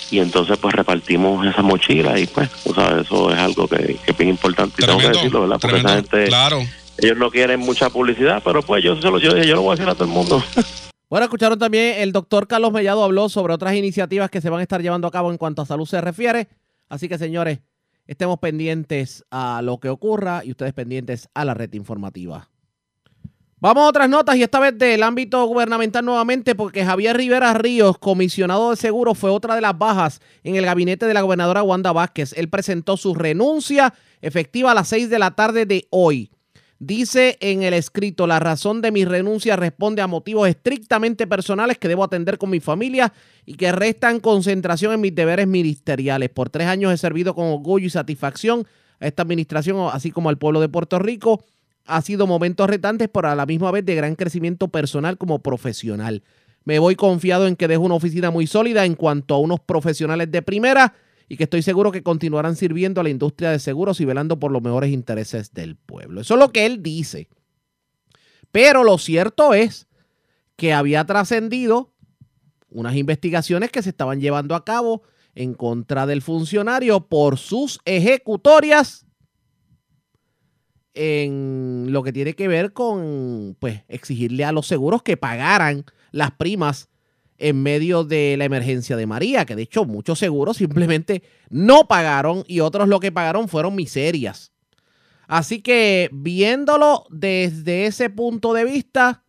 y entonces pues repartimos esas mochilas y pues o sea, eso es algo que, que es bien importante y tengo que decirlo verdad porque esa gente claro. ellos no quieren mucha publicidad, pero pues yo se lo yo, yo lo voy a decir a todo el mundo. [laughs] Bueno, escucharon también el doctor Carlos Mellado habló sobre otras iniciativas que se van a estar llevando a cabo en cuanto a salud se refiere. Así que, señores, estemos pendientes a lo que ocurra y ustedes pendientes a la red informativa. Vamos a otras notas y esta vez del ámbito gubernamental nuevamente porque Javier Rivera Ríos, comisionado de seguros, fue otra de las bajas en el gabinete de la gobernadora Wanda Vázquez. Él presentó su renuncia efectiva a las 6 de la tarde de hoy. Dice en el escrito, la razón de mi renuncia responde a motivos estrictamente personales que debo atender con mi familia y que restan concentración en mis deberes ministeriales. Por tres años he servido con orgullo y satisfacción a esta administración, así como al pueblo de Puerto Rico. Ha sido momentos retantes, pero a la misma vez de gran crecimiento personal como profesional. Me voy confiado en que dejo una oficina muy sólida en cuanto a unos profesionales de primera y que estoy seguro que continuarán sirviendo a la industria de seguros y velando por los mejores intereses del pueblo. Eso es lo que él dice. Pero lo cierto es que había trascendido unas investigaciones que se estaban llevando a cabo en contra del funcionario por sus ejecutorias en lo que tiene que ver con pues exigirle a los seguros que pagaran las primas en medio de la emergencia de María, que de hecho muchos seguros simplemente no pagaron y otros lo que pagaron fueron miserias. Así que viéndolo desde ese punto de vista,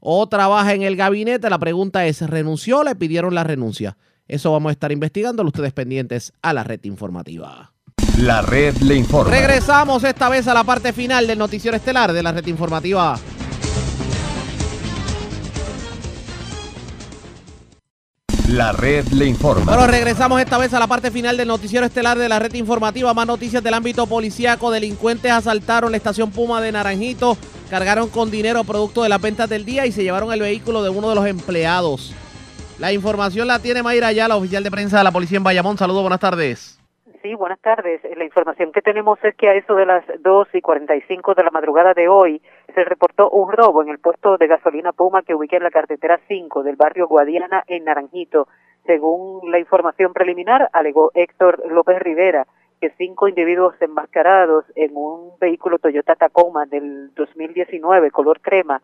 o trabaja en el gabinete, la pregunta es, ¿renunció o le pidieron la renuncia? Eso vamos a estar investigando, ustedes pendientes a la red informativa. La red le informa. Regresamos esta vez a la parte final del noticiero estelar de la red informativa. La red le informa. Bueno, regresamos esta vez a la parte final del noticiero estelar de la red informativa. Más noticias del ámbito policíaco. Delincuentes asaltaron la estación Puma de Naranjito, cargaron con dinero producto de las ventas del día y se llevaron el vehículo de uno de los empleados. La información la tiene Mayra la oficial de prensa de la policía en Bayamón. Saludos, buenas tardes. Sí, buenas tardes. La información que tenemos es que a eso de las 2 y 45 de la madrugada de hoy se reportó un robo en el puesto de gasolina Puma que ubica en la carretera 5 del barrio Guadiana en Naranjito. Según la información preliminar, alegó Héctor López Rivera que cinco individuos enmascarados en un vehículo Toyota Tacoma del 2019 color crema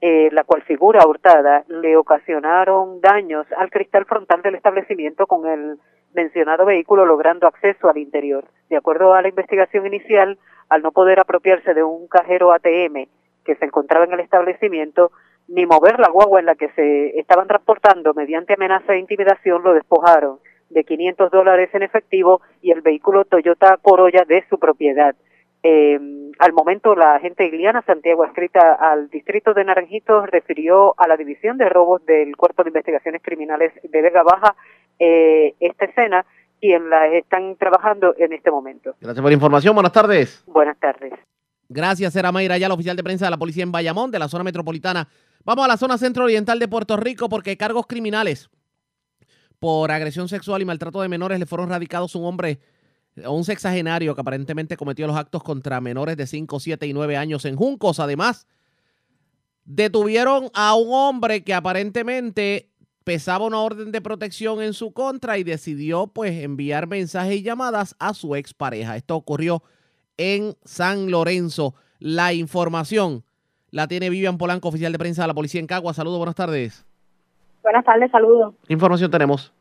eh, la cual figura hurtada, le ocasionaron daños al cristal frontal del establecimiento con el mencionado vehículo logrando acceso al interior. De acuerdo a la investigación inicial, al no poder apropiarse de un cajero ATM que se encontraba en el establecimiento, ni mover la guagua en la que se estaban transportando mediante amenaza e intimidación, lo despojaron de 500 dólares en efectivo y el vehículo Toyota Corolla de su propiedad. Eh, al momento, la agente Iliana Santiago, escrita al distrito de Naranjito, refirió a la división de robos del Cuerpo de Investigaciones Criminales de Vega Baja eh, esta escena, quien la están trabajando en este momento. Gracias por la información. Buenas tardes. Buenas tardes. Gracias, era Mayra la oficial de prensa de la policía en Bayamón, de la zona metropolitana. Vamos a la zona centro-oriental de Puerto Rico porque cargos criminales por agresión sexual y maltrato de menores le fueron radicados un hombre un sexagenario que aparentemente cometió los actos contra menores de 5, 7 y 9 años en Juncos. Además, detuvieron a un hombre que aparentemente pesaba una orden de protección en su contra y decidió pues enviar mensajes y llamadas a su expareja. Esto ocurrió San Lorenzo. La información la tiene Vivian Polanco, oficial de prensa de la policía en Cagua. Saludos, buenas tardes. Buenas tardes, saludos. ¿Qué información tenemos?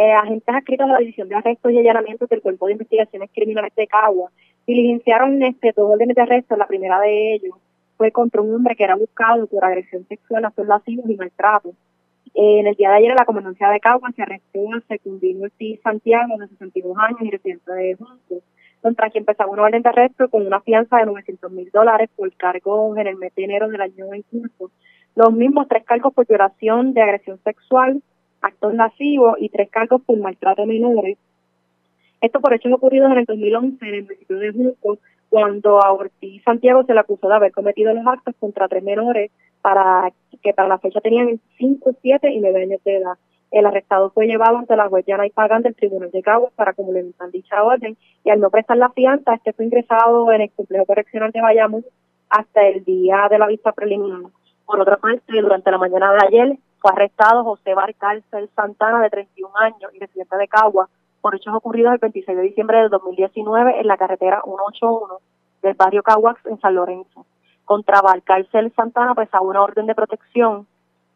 eh, agentes adscritos a la División de Arrestos y Allanamientos del Cuerpo de Investigaciones Criminales de Cagua diligenciaron este, dos órdenes de arresto. La primera de ellos fue contra un hombre que era buscado por agresión sexual, actos lascivos y maltrato. Eh, en el día de ayer, en la comandancia de Cagua se arrestó al Secundino Ortiz Santiago, de 62 años y residente de Juntos, contra quien empezaba una orden de arresto con una fianza de 900 mil dólares por cargos en el mes de enero del año en curso. Los mismos tres cargos por violación de agresión sexual, actos lascivos y tres cargos por maltrato a menores. Esto por hechos ocurridos en el 2011 en el municipio de Junco, cuando a Ortiz Santiago se le acusó de haber cometido los actos contra tres menores para que para la fecha tenían 5, 7 y 9 años de edad. El arrestado fue llevado ante la Guayana y Pagan del Tribunal de Caguas para complementar dicha orden y al no prestar la fianza, este fue ingresado en el complejo correccional de Bayamón hasta el día de la vista preliminar. Por otra parte, durante la mañana de ayer, fue arrestado José Barcárcel Santana, de 31 años y residente de Cagua, por hechos ocurridos el 26 de diciembre del 2019 en la carretera 181 del barrio Caguax en San Lorenzo. Contra Barcárcel Santana, pues a una orden de protección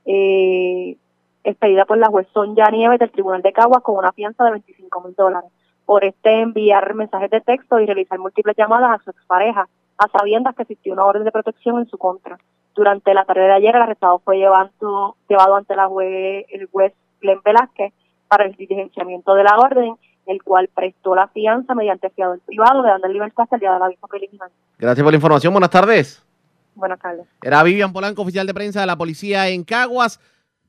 eh, expedida por la juez Sonja Nieves del Tribunal de Caguas con una fianza de 25 mil dólares por este enviar mensajes de texto y realizar múltiples llamadas a su expareja, a sabiendas que existió una orden de protección en su contra. Durante la tarde de ayer, el arrestado fue llevado, llevado ante la juez, el juez Glenn Velázquez para el diligenciamiento de la orden, el cual prestó la fianza mediante fiador privado, de dando libertad hasta el día de la vista preliminar. Gracias por la información. Buenas tardes. Buenas tardes. Era Vivian Polanco, oficial de prensa de la policía en Caguas.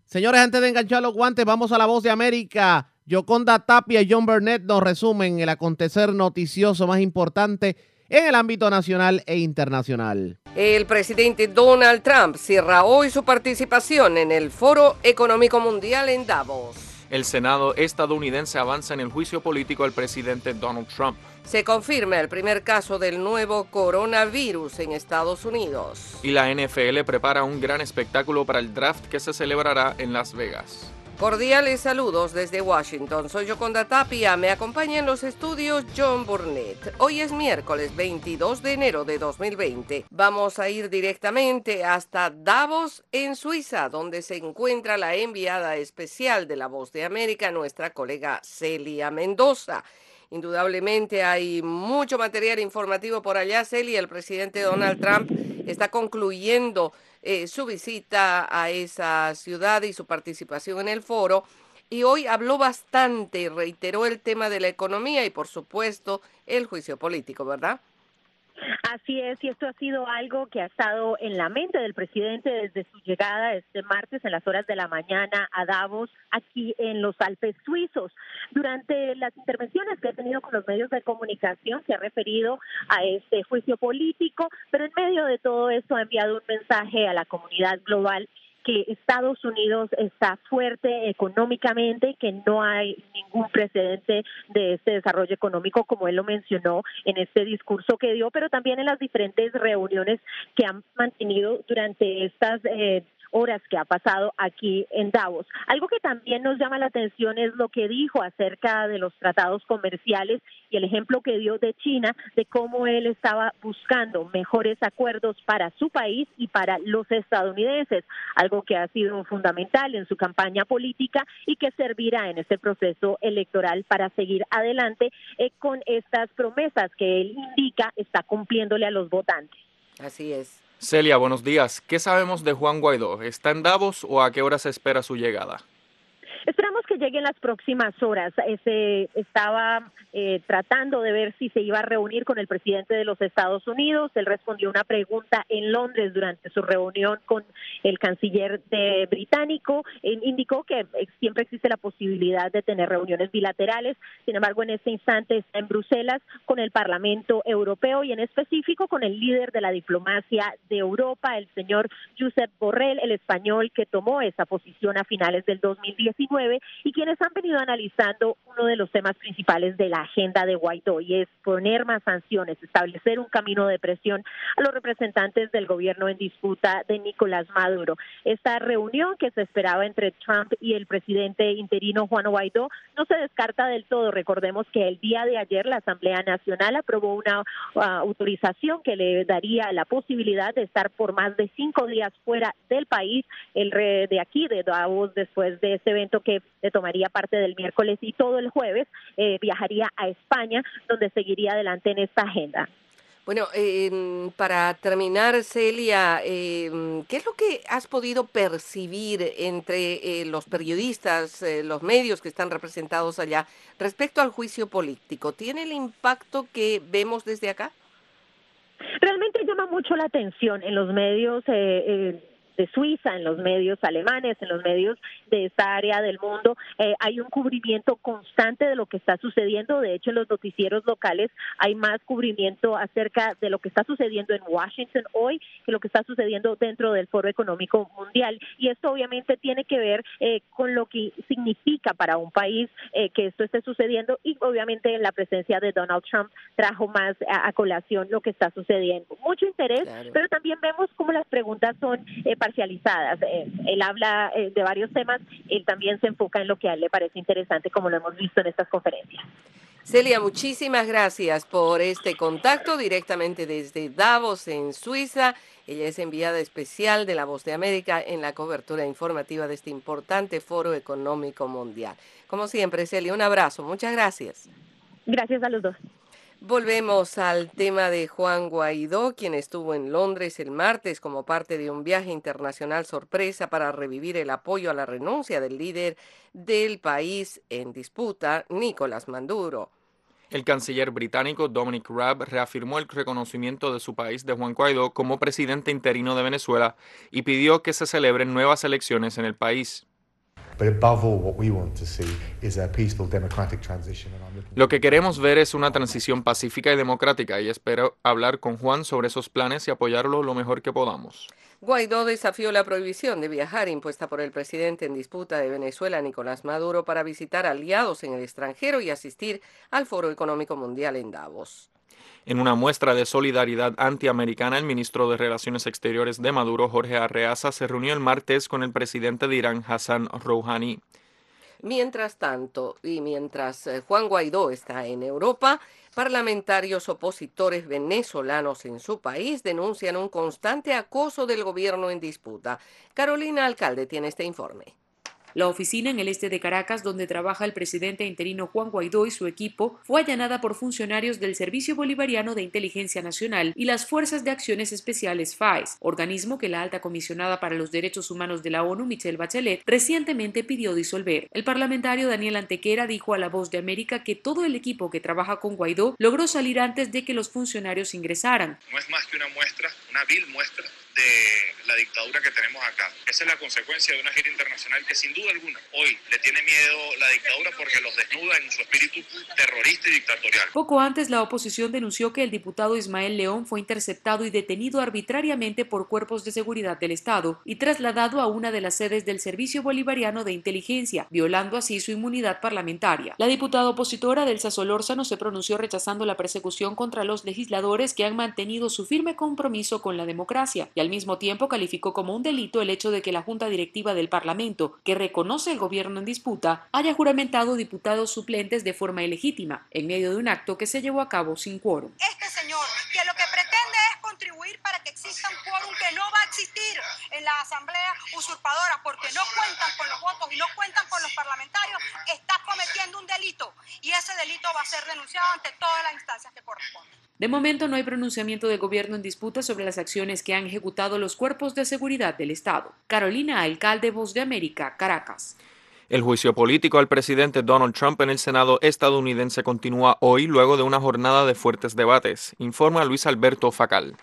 Señores, antes de enganchar los guantes, vamos a la voz de América. Yoconda Tapia y John Burnett nos resumen el acontecer noticioso más importante en el ámbito nacional e internacional. El presidente Donald Trump cierra hoy su participación en el Foro Económico Mundial en Davos. El Senado estadounidense avanza en el juicio político al presidente Donald Trump. Se confirma el primer caso del nuevo coronavirus en Estados Unidos. Y la NFL prepara un gran espectáculo para el draft que se celebrará en Las Vegas. Cordiales saludos desde Washington. Soy Yoconda Tapia. Me acompaña en los estudios John Burnett. Hoy es miércoles 22 de enero de 2020. Vamos a ir directamente hasta Davos, en Suiza, donde se encuentra la enviada especial de la Voz de América, nuestra colega Celia Mendoza. Indudablemente hay mucho material informativo por allá, Celia. El presidente Donald Trump está concluyendo eh, su visita a esa ciudad y su participación en el foro. Y hoy habló bastante y reiteró el tema de la economía y, por supuesto, el juicio político, ¿verdad? Así es, y esto ha sido algo que ha estado en la mente del presidente desde su llegada este martes en las horas de la mañana a Davos, aquí en los Alpes suizos. Durante las intervenciones que ha tenido con los medios de comunicación, se ha referido a este juicio político, pero en medio de todo esto ha enviado un mensaje a la comunidad global que Estados Unidos está fuerte económicamente, que no hay ningún precedente de este desarrollo económico, como él lo mencionó en este discurso que dio, pero también en las diferentes reuniones que han mantenido durante estas eh, horas que ha pasado aquí en Davos. Algo que también nos llama la atención es lo que dijo acerca de los tratados comerciales y el ejemplo que dio de China de cómo él estaba buscando mejores acuerdos para su país y para los estadounidenses, algo que ha sido fundamental en su campaña política y que servirá en este proceso electoral para seguir adelante eh, con estas promesas que él indica está cumpliéndole a los votantes. Así es. Celia, buenos días. ¿Qué sabemos de Juan Guaidó? ¿Está en Davos o a qué hora se espera su llegada? Esperamos que llegue en las próximas horas. Este, estaba eh, tratando de ver si se iba a reunir con el presidente de los Estados Unidos. Él respondió una pregunta en Londres durante su reunión con el canciller de británico. Indicó que siempre existe la posibilidad de tener reuniones bilaterales. Sin embargo, en este instante está en Bruselas con el Parlamento Europeo y en específico con el líder de la diplomacia de Europa, el señor Josep Borrell, el español que tomó esa posición a finales del 2019 y quienes han venido analizando uno de los temas principales de la agenda de Guaidó y es poner más sanciones, establecer un camino de presión a los representantes del gobierno en disputa de Nicolás Maduro. Esta reunión que se esperaba entre Trump y el presidente interino Juan Guaidó no se descarta del todo. Recordemos que el día de ayer la Asamblea Nacional aprobó una uh, autorización que le daría la posibilidad de estar por más de cinco días fuera del país, el re de aquí, de Davos, después de este evento que tomaría parte del miércoles y todo el jueves eh, viajaría a España, donde seguiría adelante en esta agenda. Bueno, eh, para terminar, Celia, eh, ¿qué es lo que has podido percibir entre eh, los periodistas, eh, los medios que están representados allá respecto al juicio político? ¿Tiene el impacto que vemos desde acá? Realmente llama mucho la atención en los medios. Eh, de Suiza, en los medios alemanes, en los medios de esta área del mundo. Eh, hay un cubrimiento constante de lo que está sucediendo. De hecho, en los noticieros locales hay más cubrimiento acerca de lo que está sucediendo en Washington hoy que lo que está sucediendo dentro del Foro Económico Mundial. Y esto obviamente tiene que ver eh, con lo que significa para un país eh, que esto esté sucediendo y obviamente la presencia de Donald Trump trajo más a, colación lo que está sucediendo. Mucho interés, pero también vemos cómo las preguntas son parcializadas. Eh, él habla eh, de varios temas, él también se enfoca en lo que a él le parece interesante, como lo hemos visto en estas conferencias. Celia, muchísimas gracias por este contacto directamente desde Davos, en Suiza. Ella es enviada especial de La Voz de América en la cobertura informativa de este importante foro económico mundial. Como siempre, Celia, un abrazo. Muchas gracias. Gracias a los dos. Volvemos al tema de Juan Guaidó, quien estuvo en Londres el martes como parte de un viaje internacional sorpresa para revivir el apoyo a la renuncia del líder del país en disputa, Nicolás Maduro. El canciller británico Dominic Raab reafirmó el reconocimiento de su país de Juan Guaidó como presidente interino de Venezuela y pidió que se celebren nuevas elecciones en el país. Lo que queremos ver es una transición pacífica y democrática y espero hablar con Juan sobre esos planes y apoyarlo lo mejor que podamos. Guaidó desafió la prohibición de viajar impuesta por el presidente en disputa de Venezuela, Nicolás Maduro, para visitar aliados en el extranjero y asistir al Foro Económico Mundial en Davos. En una muestra de solidaridad antiamericana, el ministro de Relaciones Exteriores de Maduro, Jorge Arreaza, se reunió el martes con el presidente de Irán, Hassan Rouhani. Mientras tanto, y mientras eh, Juan Guaidó está en Europa, parlamentarios opositores venezolanos en su país denuncian un constante acoso del gobierno en disputa. Carolina Alcalde tiene este informe. La oficina en el este de Caracas, donde trabaja el presidente interino Juan Guaidó y su equipo, fue allanada por funcionarios del Servicio Bolivariano de Inteligencia Nacional y las Fuerzas de Acciones Especiales FAES, organismo que la alta comisionada para los derechos humanos de la ONU, Michelle Bachelet, recientemente pidió disolver. El parlamentario Daniel Antequera dijo a La Voz de América que todo el equipo que trabaja con Guaidó logró salir antes de que los funcionarios ingresaran. No es más que una muestra, una vil muestra de la dictadura que tenemos acá. Esa es la consecuencia de una gira internacional que sin duda alguna hoy le tiene miedo la dictadura porque los desnuda en su espíritu terrorista y dictatorial. Poco antes, la oposición denunció que el diputado Ismael León fue interceptado y detenido arbitrariamente por cuerpos de seguridad del Estado y trasladado a una de las sedes del Servicio Bolivariano de Inteligencia, violando así su inmunidad parlamentaria. La diputada opositora Delsa Solórzano se pronunció rechazando la persecución contra los legisladores que han mantenido su firme compromiso con la democracia y al mismo tiempo calificó como un delito el hecho de que la Junta Directiva del Parlamento, que reconoce el gobierno en disputa, haya juramentado diputados suplentes de forma ilegítima, en medio de un acto que se llevó a cabo sin quórum. Este señor, que lo que pretende es contribuir para que exista un quórum que no va a existir en la Asamblea usurpadora porque no cuentan con los votos y no cuentan con los parlamentarios, está cometiendo un delito y ese delito va a ser denunciado ante todas las instancias que corresponden. De momento no hay pronunciamiento de gobierno en disputa sobre las acciones que han ejecutado los cuerpos de seguridad del Estado. Carolina, alcalde Voz de América, Caracas. El juicio político al presidente Donald Trump en el Senado estadounidense continúa hoy luego de una jornada de fuertes debates, informa Luis Alberto Facal.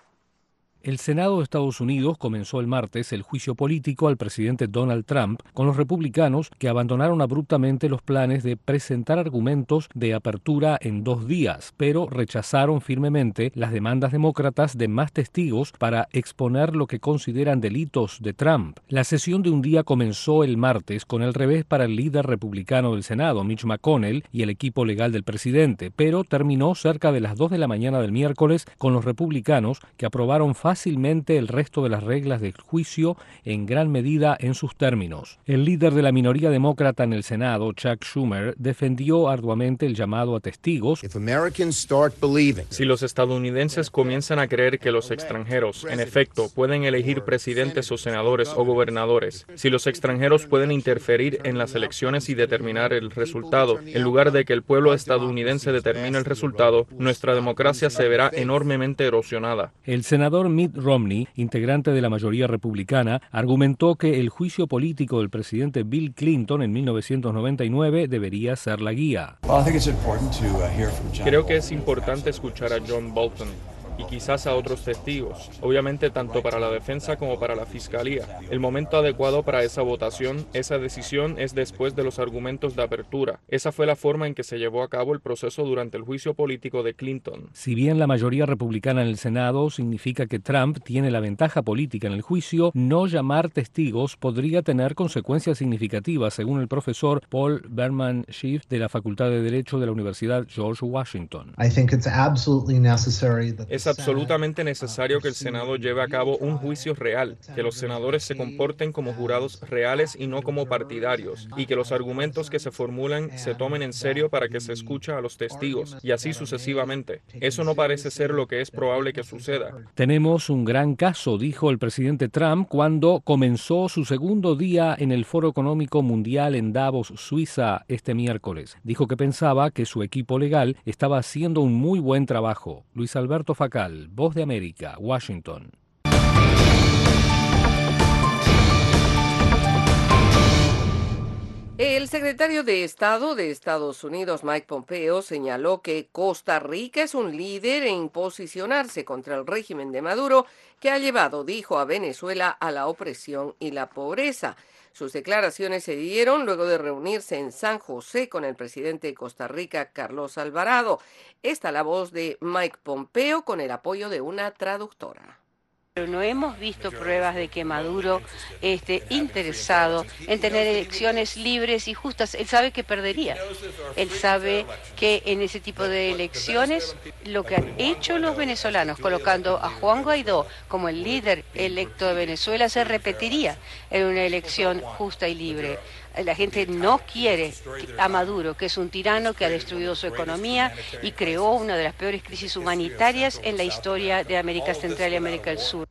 El Senado de Estados Unidos comenzó el martes el juicio político al presidente Donald Trump con los republicanos que abandonaron abruptamente los planes de presentar argumentos de apertura en dos días, pero rechazaron firmemente las demandas demócratas de más testigos para exponer lo que consideran delitos de Trump. La sesión de un día comenzó el martes con el revés para el líder republicano del Senado, Mitch McConnell, y el equipo legal del presidente, pero terminó cerca de las 2 de la mañana del miércoles con los republicanos que aprobaron el resto de las reglas del juicio en gran medida en sus términos. El líder de la minoría demócrata en el Senado, Chuck Schumer, defendió arduamente el llamado a testigos. Si los estadounidenses comienzan a creer que los extranjeros, en efecto, pueden elegir presidentes o senadores o gobernadores, si los extranjeros pueden interferir en las elecciones y determinar el resultado, en lugar de que el pueblo estadounidense determine el resultado, nuestra democracia se verá enormemente erosionada. El senador Mitt Romney, integrante de la mayoría republicana, argumentó que el juicio político del presidente Bill Clinton en 1999 debería ser la guía. Creo que es importante escuchar a John Bolton y quizás a otros testigos, obviamente tanto para la defensa como para la fiscalía. El momento adecuado para esa votación, esa decisión es después de los argumentos de apertura. Esa fue la forma en que se llevó a cabo el proceso durante el juicio político de Clinton. Si bien la mayoría republicana en el Senado significa que Trump tiene la ventaja política en el juicio, no llamar testigos podría tener consecuencias significativas, según el profesor Paul Berman Schiff de la Facultad de Derecho de la Universidad George Washington. Es absolutamente necesario que el Senado lleve a cabo un juicio real, que los senadores se comporten como jurados reales y no como partidarios, y que los argumentos que se formulan se tomen en serio para que se escuche a los testigos, y así sucesivamente. Eso no parece ser lo que es probable que suceda. Tenemos un gran caso, dijo el presidente Trump cuando comenzó su segundo día en el Foro Económico Mundial en Davos, Suiza, este miércoles. Dijo que pensaba que su equipo legal estaba haciendo un muy buen trabajo. Luis Alberto Voz de América, Washington. El secretario de Estado de Estados Unidos, Mike Pompeo, señaló que Costa Rica es un líder en posicionarse contra el régimen de Maduro que ha llevado, dijo, a Venezuela a la opresión y la pobreza. Sus declaraciones se dieron luego de reunirse en San José con el presidente de Costa Rica, Carlos Alvarado. Esta la voz de Mike Pompeo con el apoyo de una traductora. Pero no hemos visto pruebas de que Maduro esté interesado en tener elecciones libres y justas. Él sabe que perdería. Él sabe que en ese tipo de elecciones lo que han hecho los venezolanos, colocando a Juan Guaidó como el líder electo de Venezuela, se repetiría en una elección justa y libre. La gente no quiere a Maduro, que es un tirano que ha destruido su economía y creó una de las peores crisis humanitarias en la historia de América Central y América del Sur.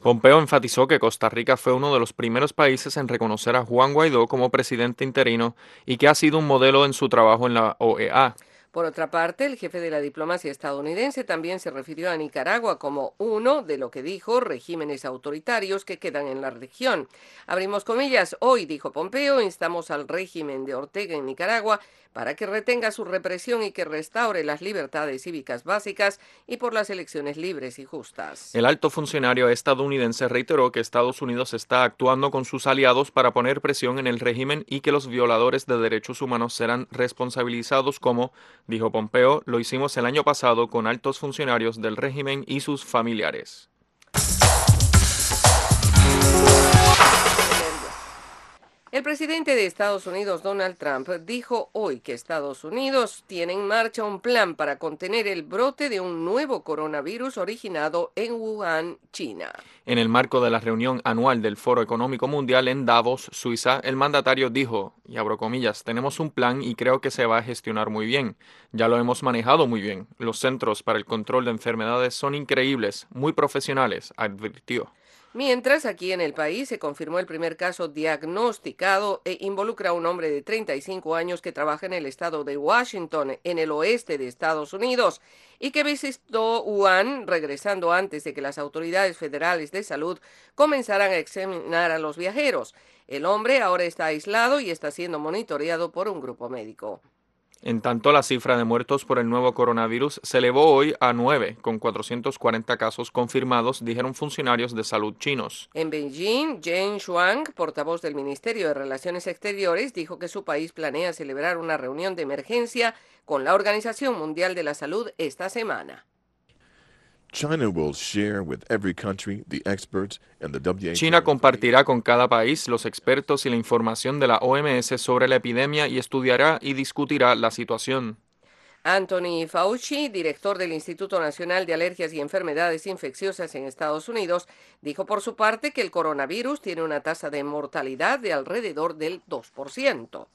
Pompeo enfatizó que Costa Rica fue uno de los primeros países en reconocer a Juan Guaidó como presidente interino y que ha sido un modelo en su trabajo en la OEA. Por otra parte, el jefe de la diplomacia estadounidense también se refirió a Nicaragua como uno de lo que dijo regímenes autoritarios que quedan en la región. Abrimos comillas, hoy, dijo Pompeo, instamos al régimen de Ortega en Nicaragua para que retenga su represión y que restaure las libertades cívicas básicas y por las elecciones libres y justas. El alto funcionario estadounidense reiteró que Estados Unidos está actuando con sus aliados para poner presión en el régimen y que los violadores de derechos humanos serán responsabilizados como, dijo Pompeo, lo hicimos el año pasado con altos funcionarios del régimen y sus familiares. El presidente de Estados Unidos, Donald Trump, dijo hoy que Estados Unidos tiene en marcha un plan para contener el brote de un nuevo coronavirus originado en Wuhan, China. En el marco de la reunión anual del Foro Económico Mundial en Davos, Suiza, el mandatario dijo, y abro comillas, tenemos un plan y creo que se va a gestionar muy bien. Ya lo hemos manejado muy bien. Los centros para el control de enfermedades son increíbles, muy profesionales, advirtió. Mientras, aquí en el país se confirmó el primer caso diagnosticado e involucra a un hombre de 35 años que trabaja en el estado de Washington, en el oeste de Estados Unidos, y que visitó Wuhan regresando antes de que las autoridades federales de salud comenzaran a examinar a los viajeros. El hombre ahora está aislado y está siendo monitoreado por un grupo médico. En tanto, la cifra de muertos por el nuevo coronavirus se elevó hoy a 9, con 440 casos confirmados, dijeron funcionarios de salud chinos. En Beijing, Jen Shuang, portavoz del Ministerio de Relaciones Exteriores, dijo que su país planea celebrar una reunión de emergencia con la Organización Mundial de la Salud esta semana. China compartirá con cada país los expertos y la información de la OMS sobre la epidemia y estudiará y discutirá la situación. Anthony Fauci, director del Instituto Nacional de Alergias y Enfermedades Infecciosas en Estados Unidos, dijo por su parte que el coronavirus tiene una tasa de mortalidad de alrededor del 2%.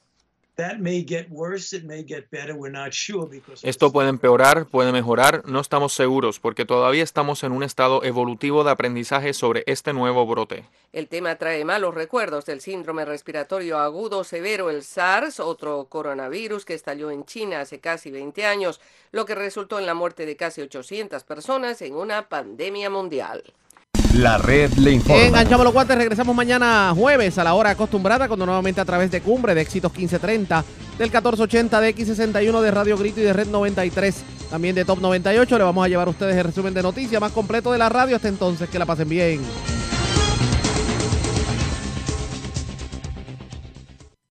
Esto puede empeorar, puede mejorar, no estamos seguros porque todavía estamos en un estado evolutivo de aprendizaje sobre este nuevo brote. El tema trae malos recuerdos del síndrome respiratorio agudo severo, el SARS, otro coronavirus que estalló en China hace casi 20 años, lo que resultó en la muerte de casi 800 personas en una pandemia mundial. La red le informa. Enganchamos los guantes, regresamos mañana jueves a la hora acostumbrada, cuando nuevamente a través de Cumbre de Éxitos 1530, del 1480 de X61 de Radio Grito y de Red 93, también de Top 98, le vamos a llevar a ustedes el resumen de noticias más completo de la radio. Hasta entonces, que la pasen bien.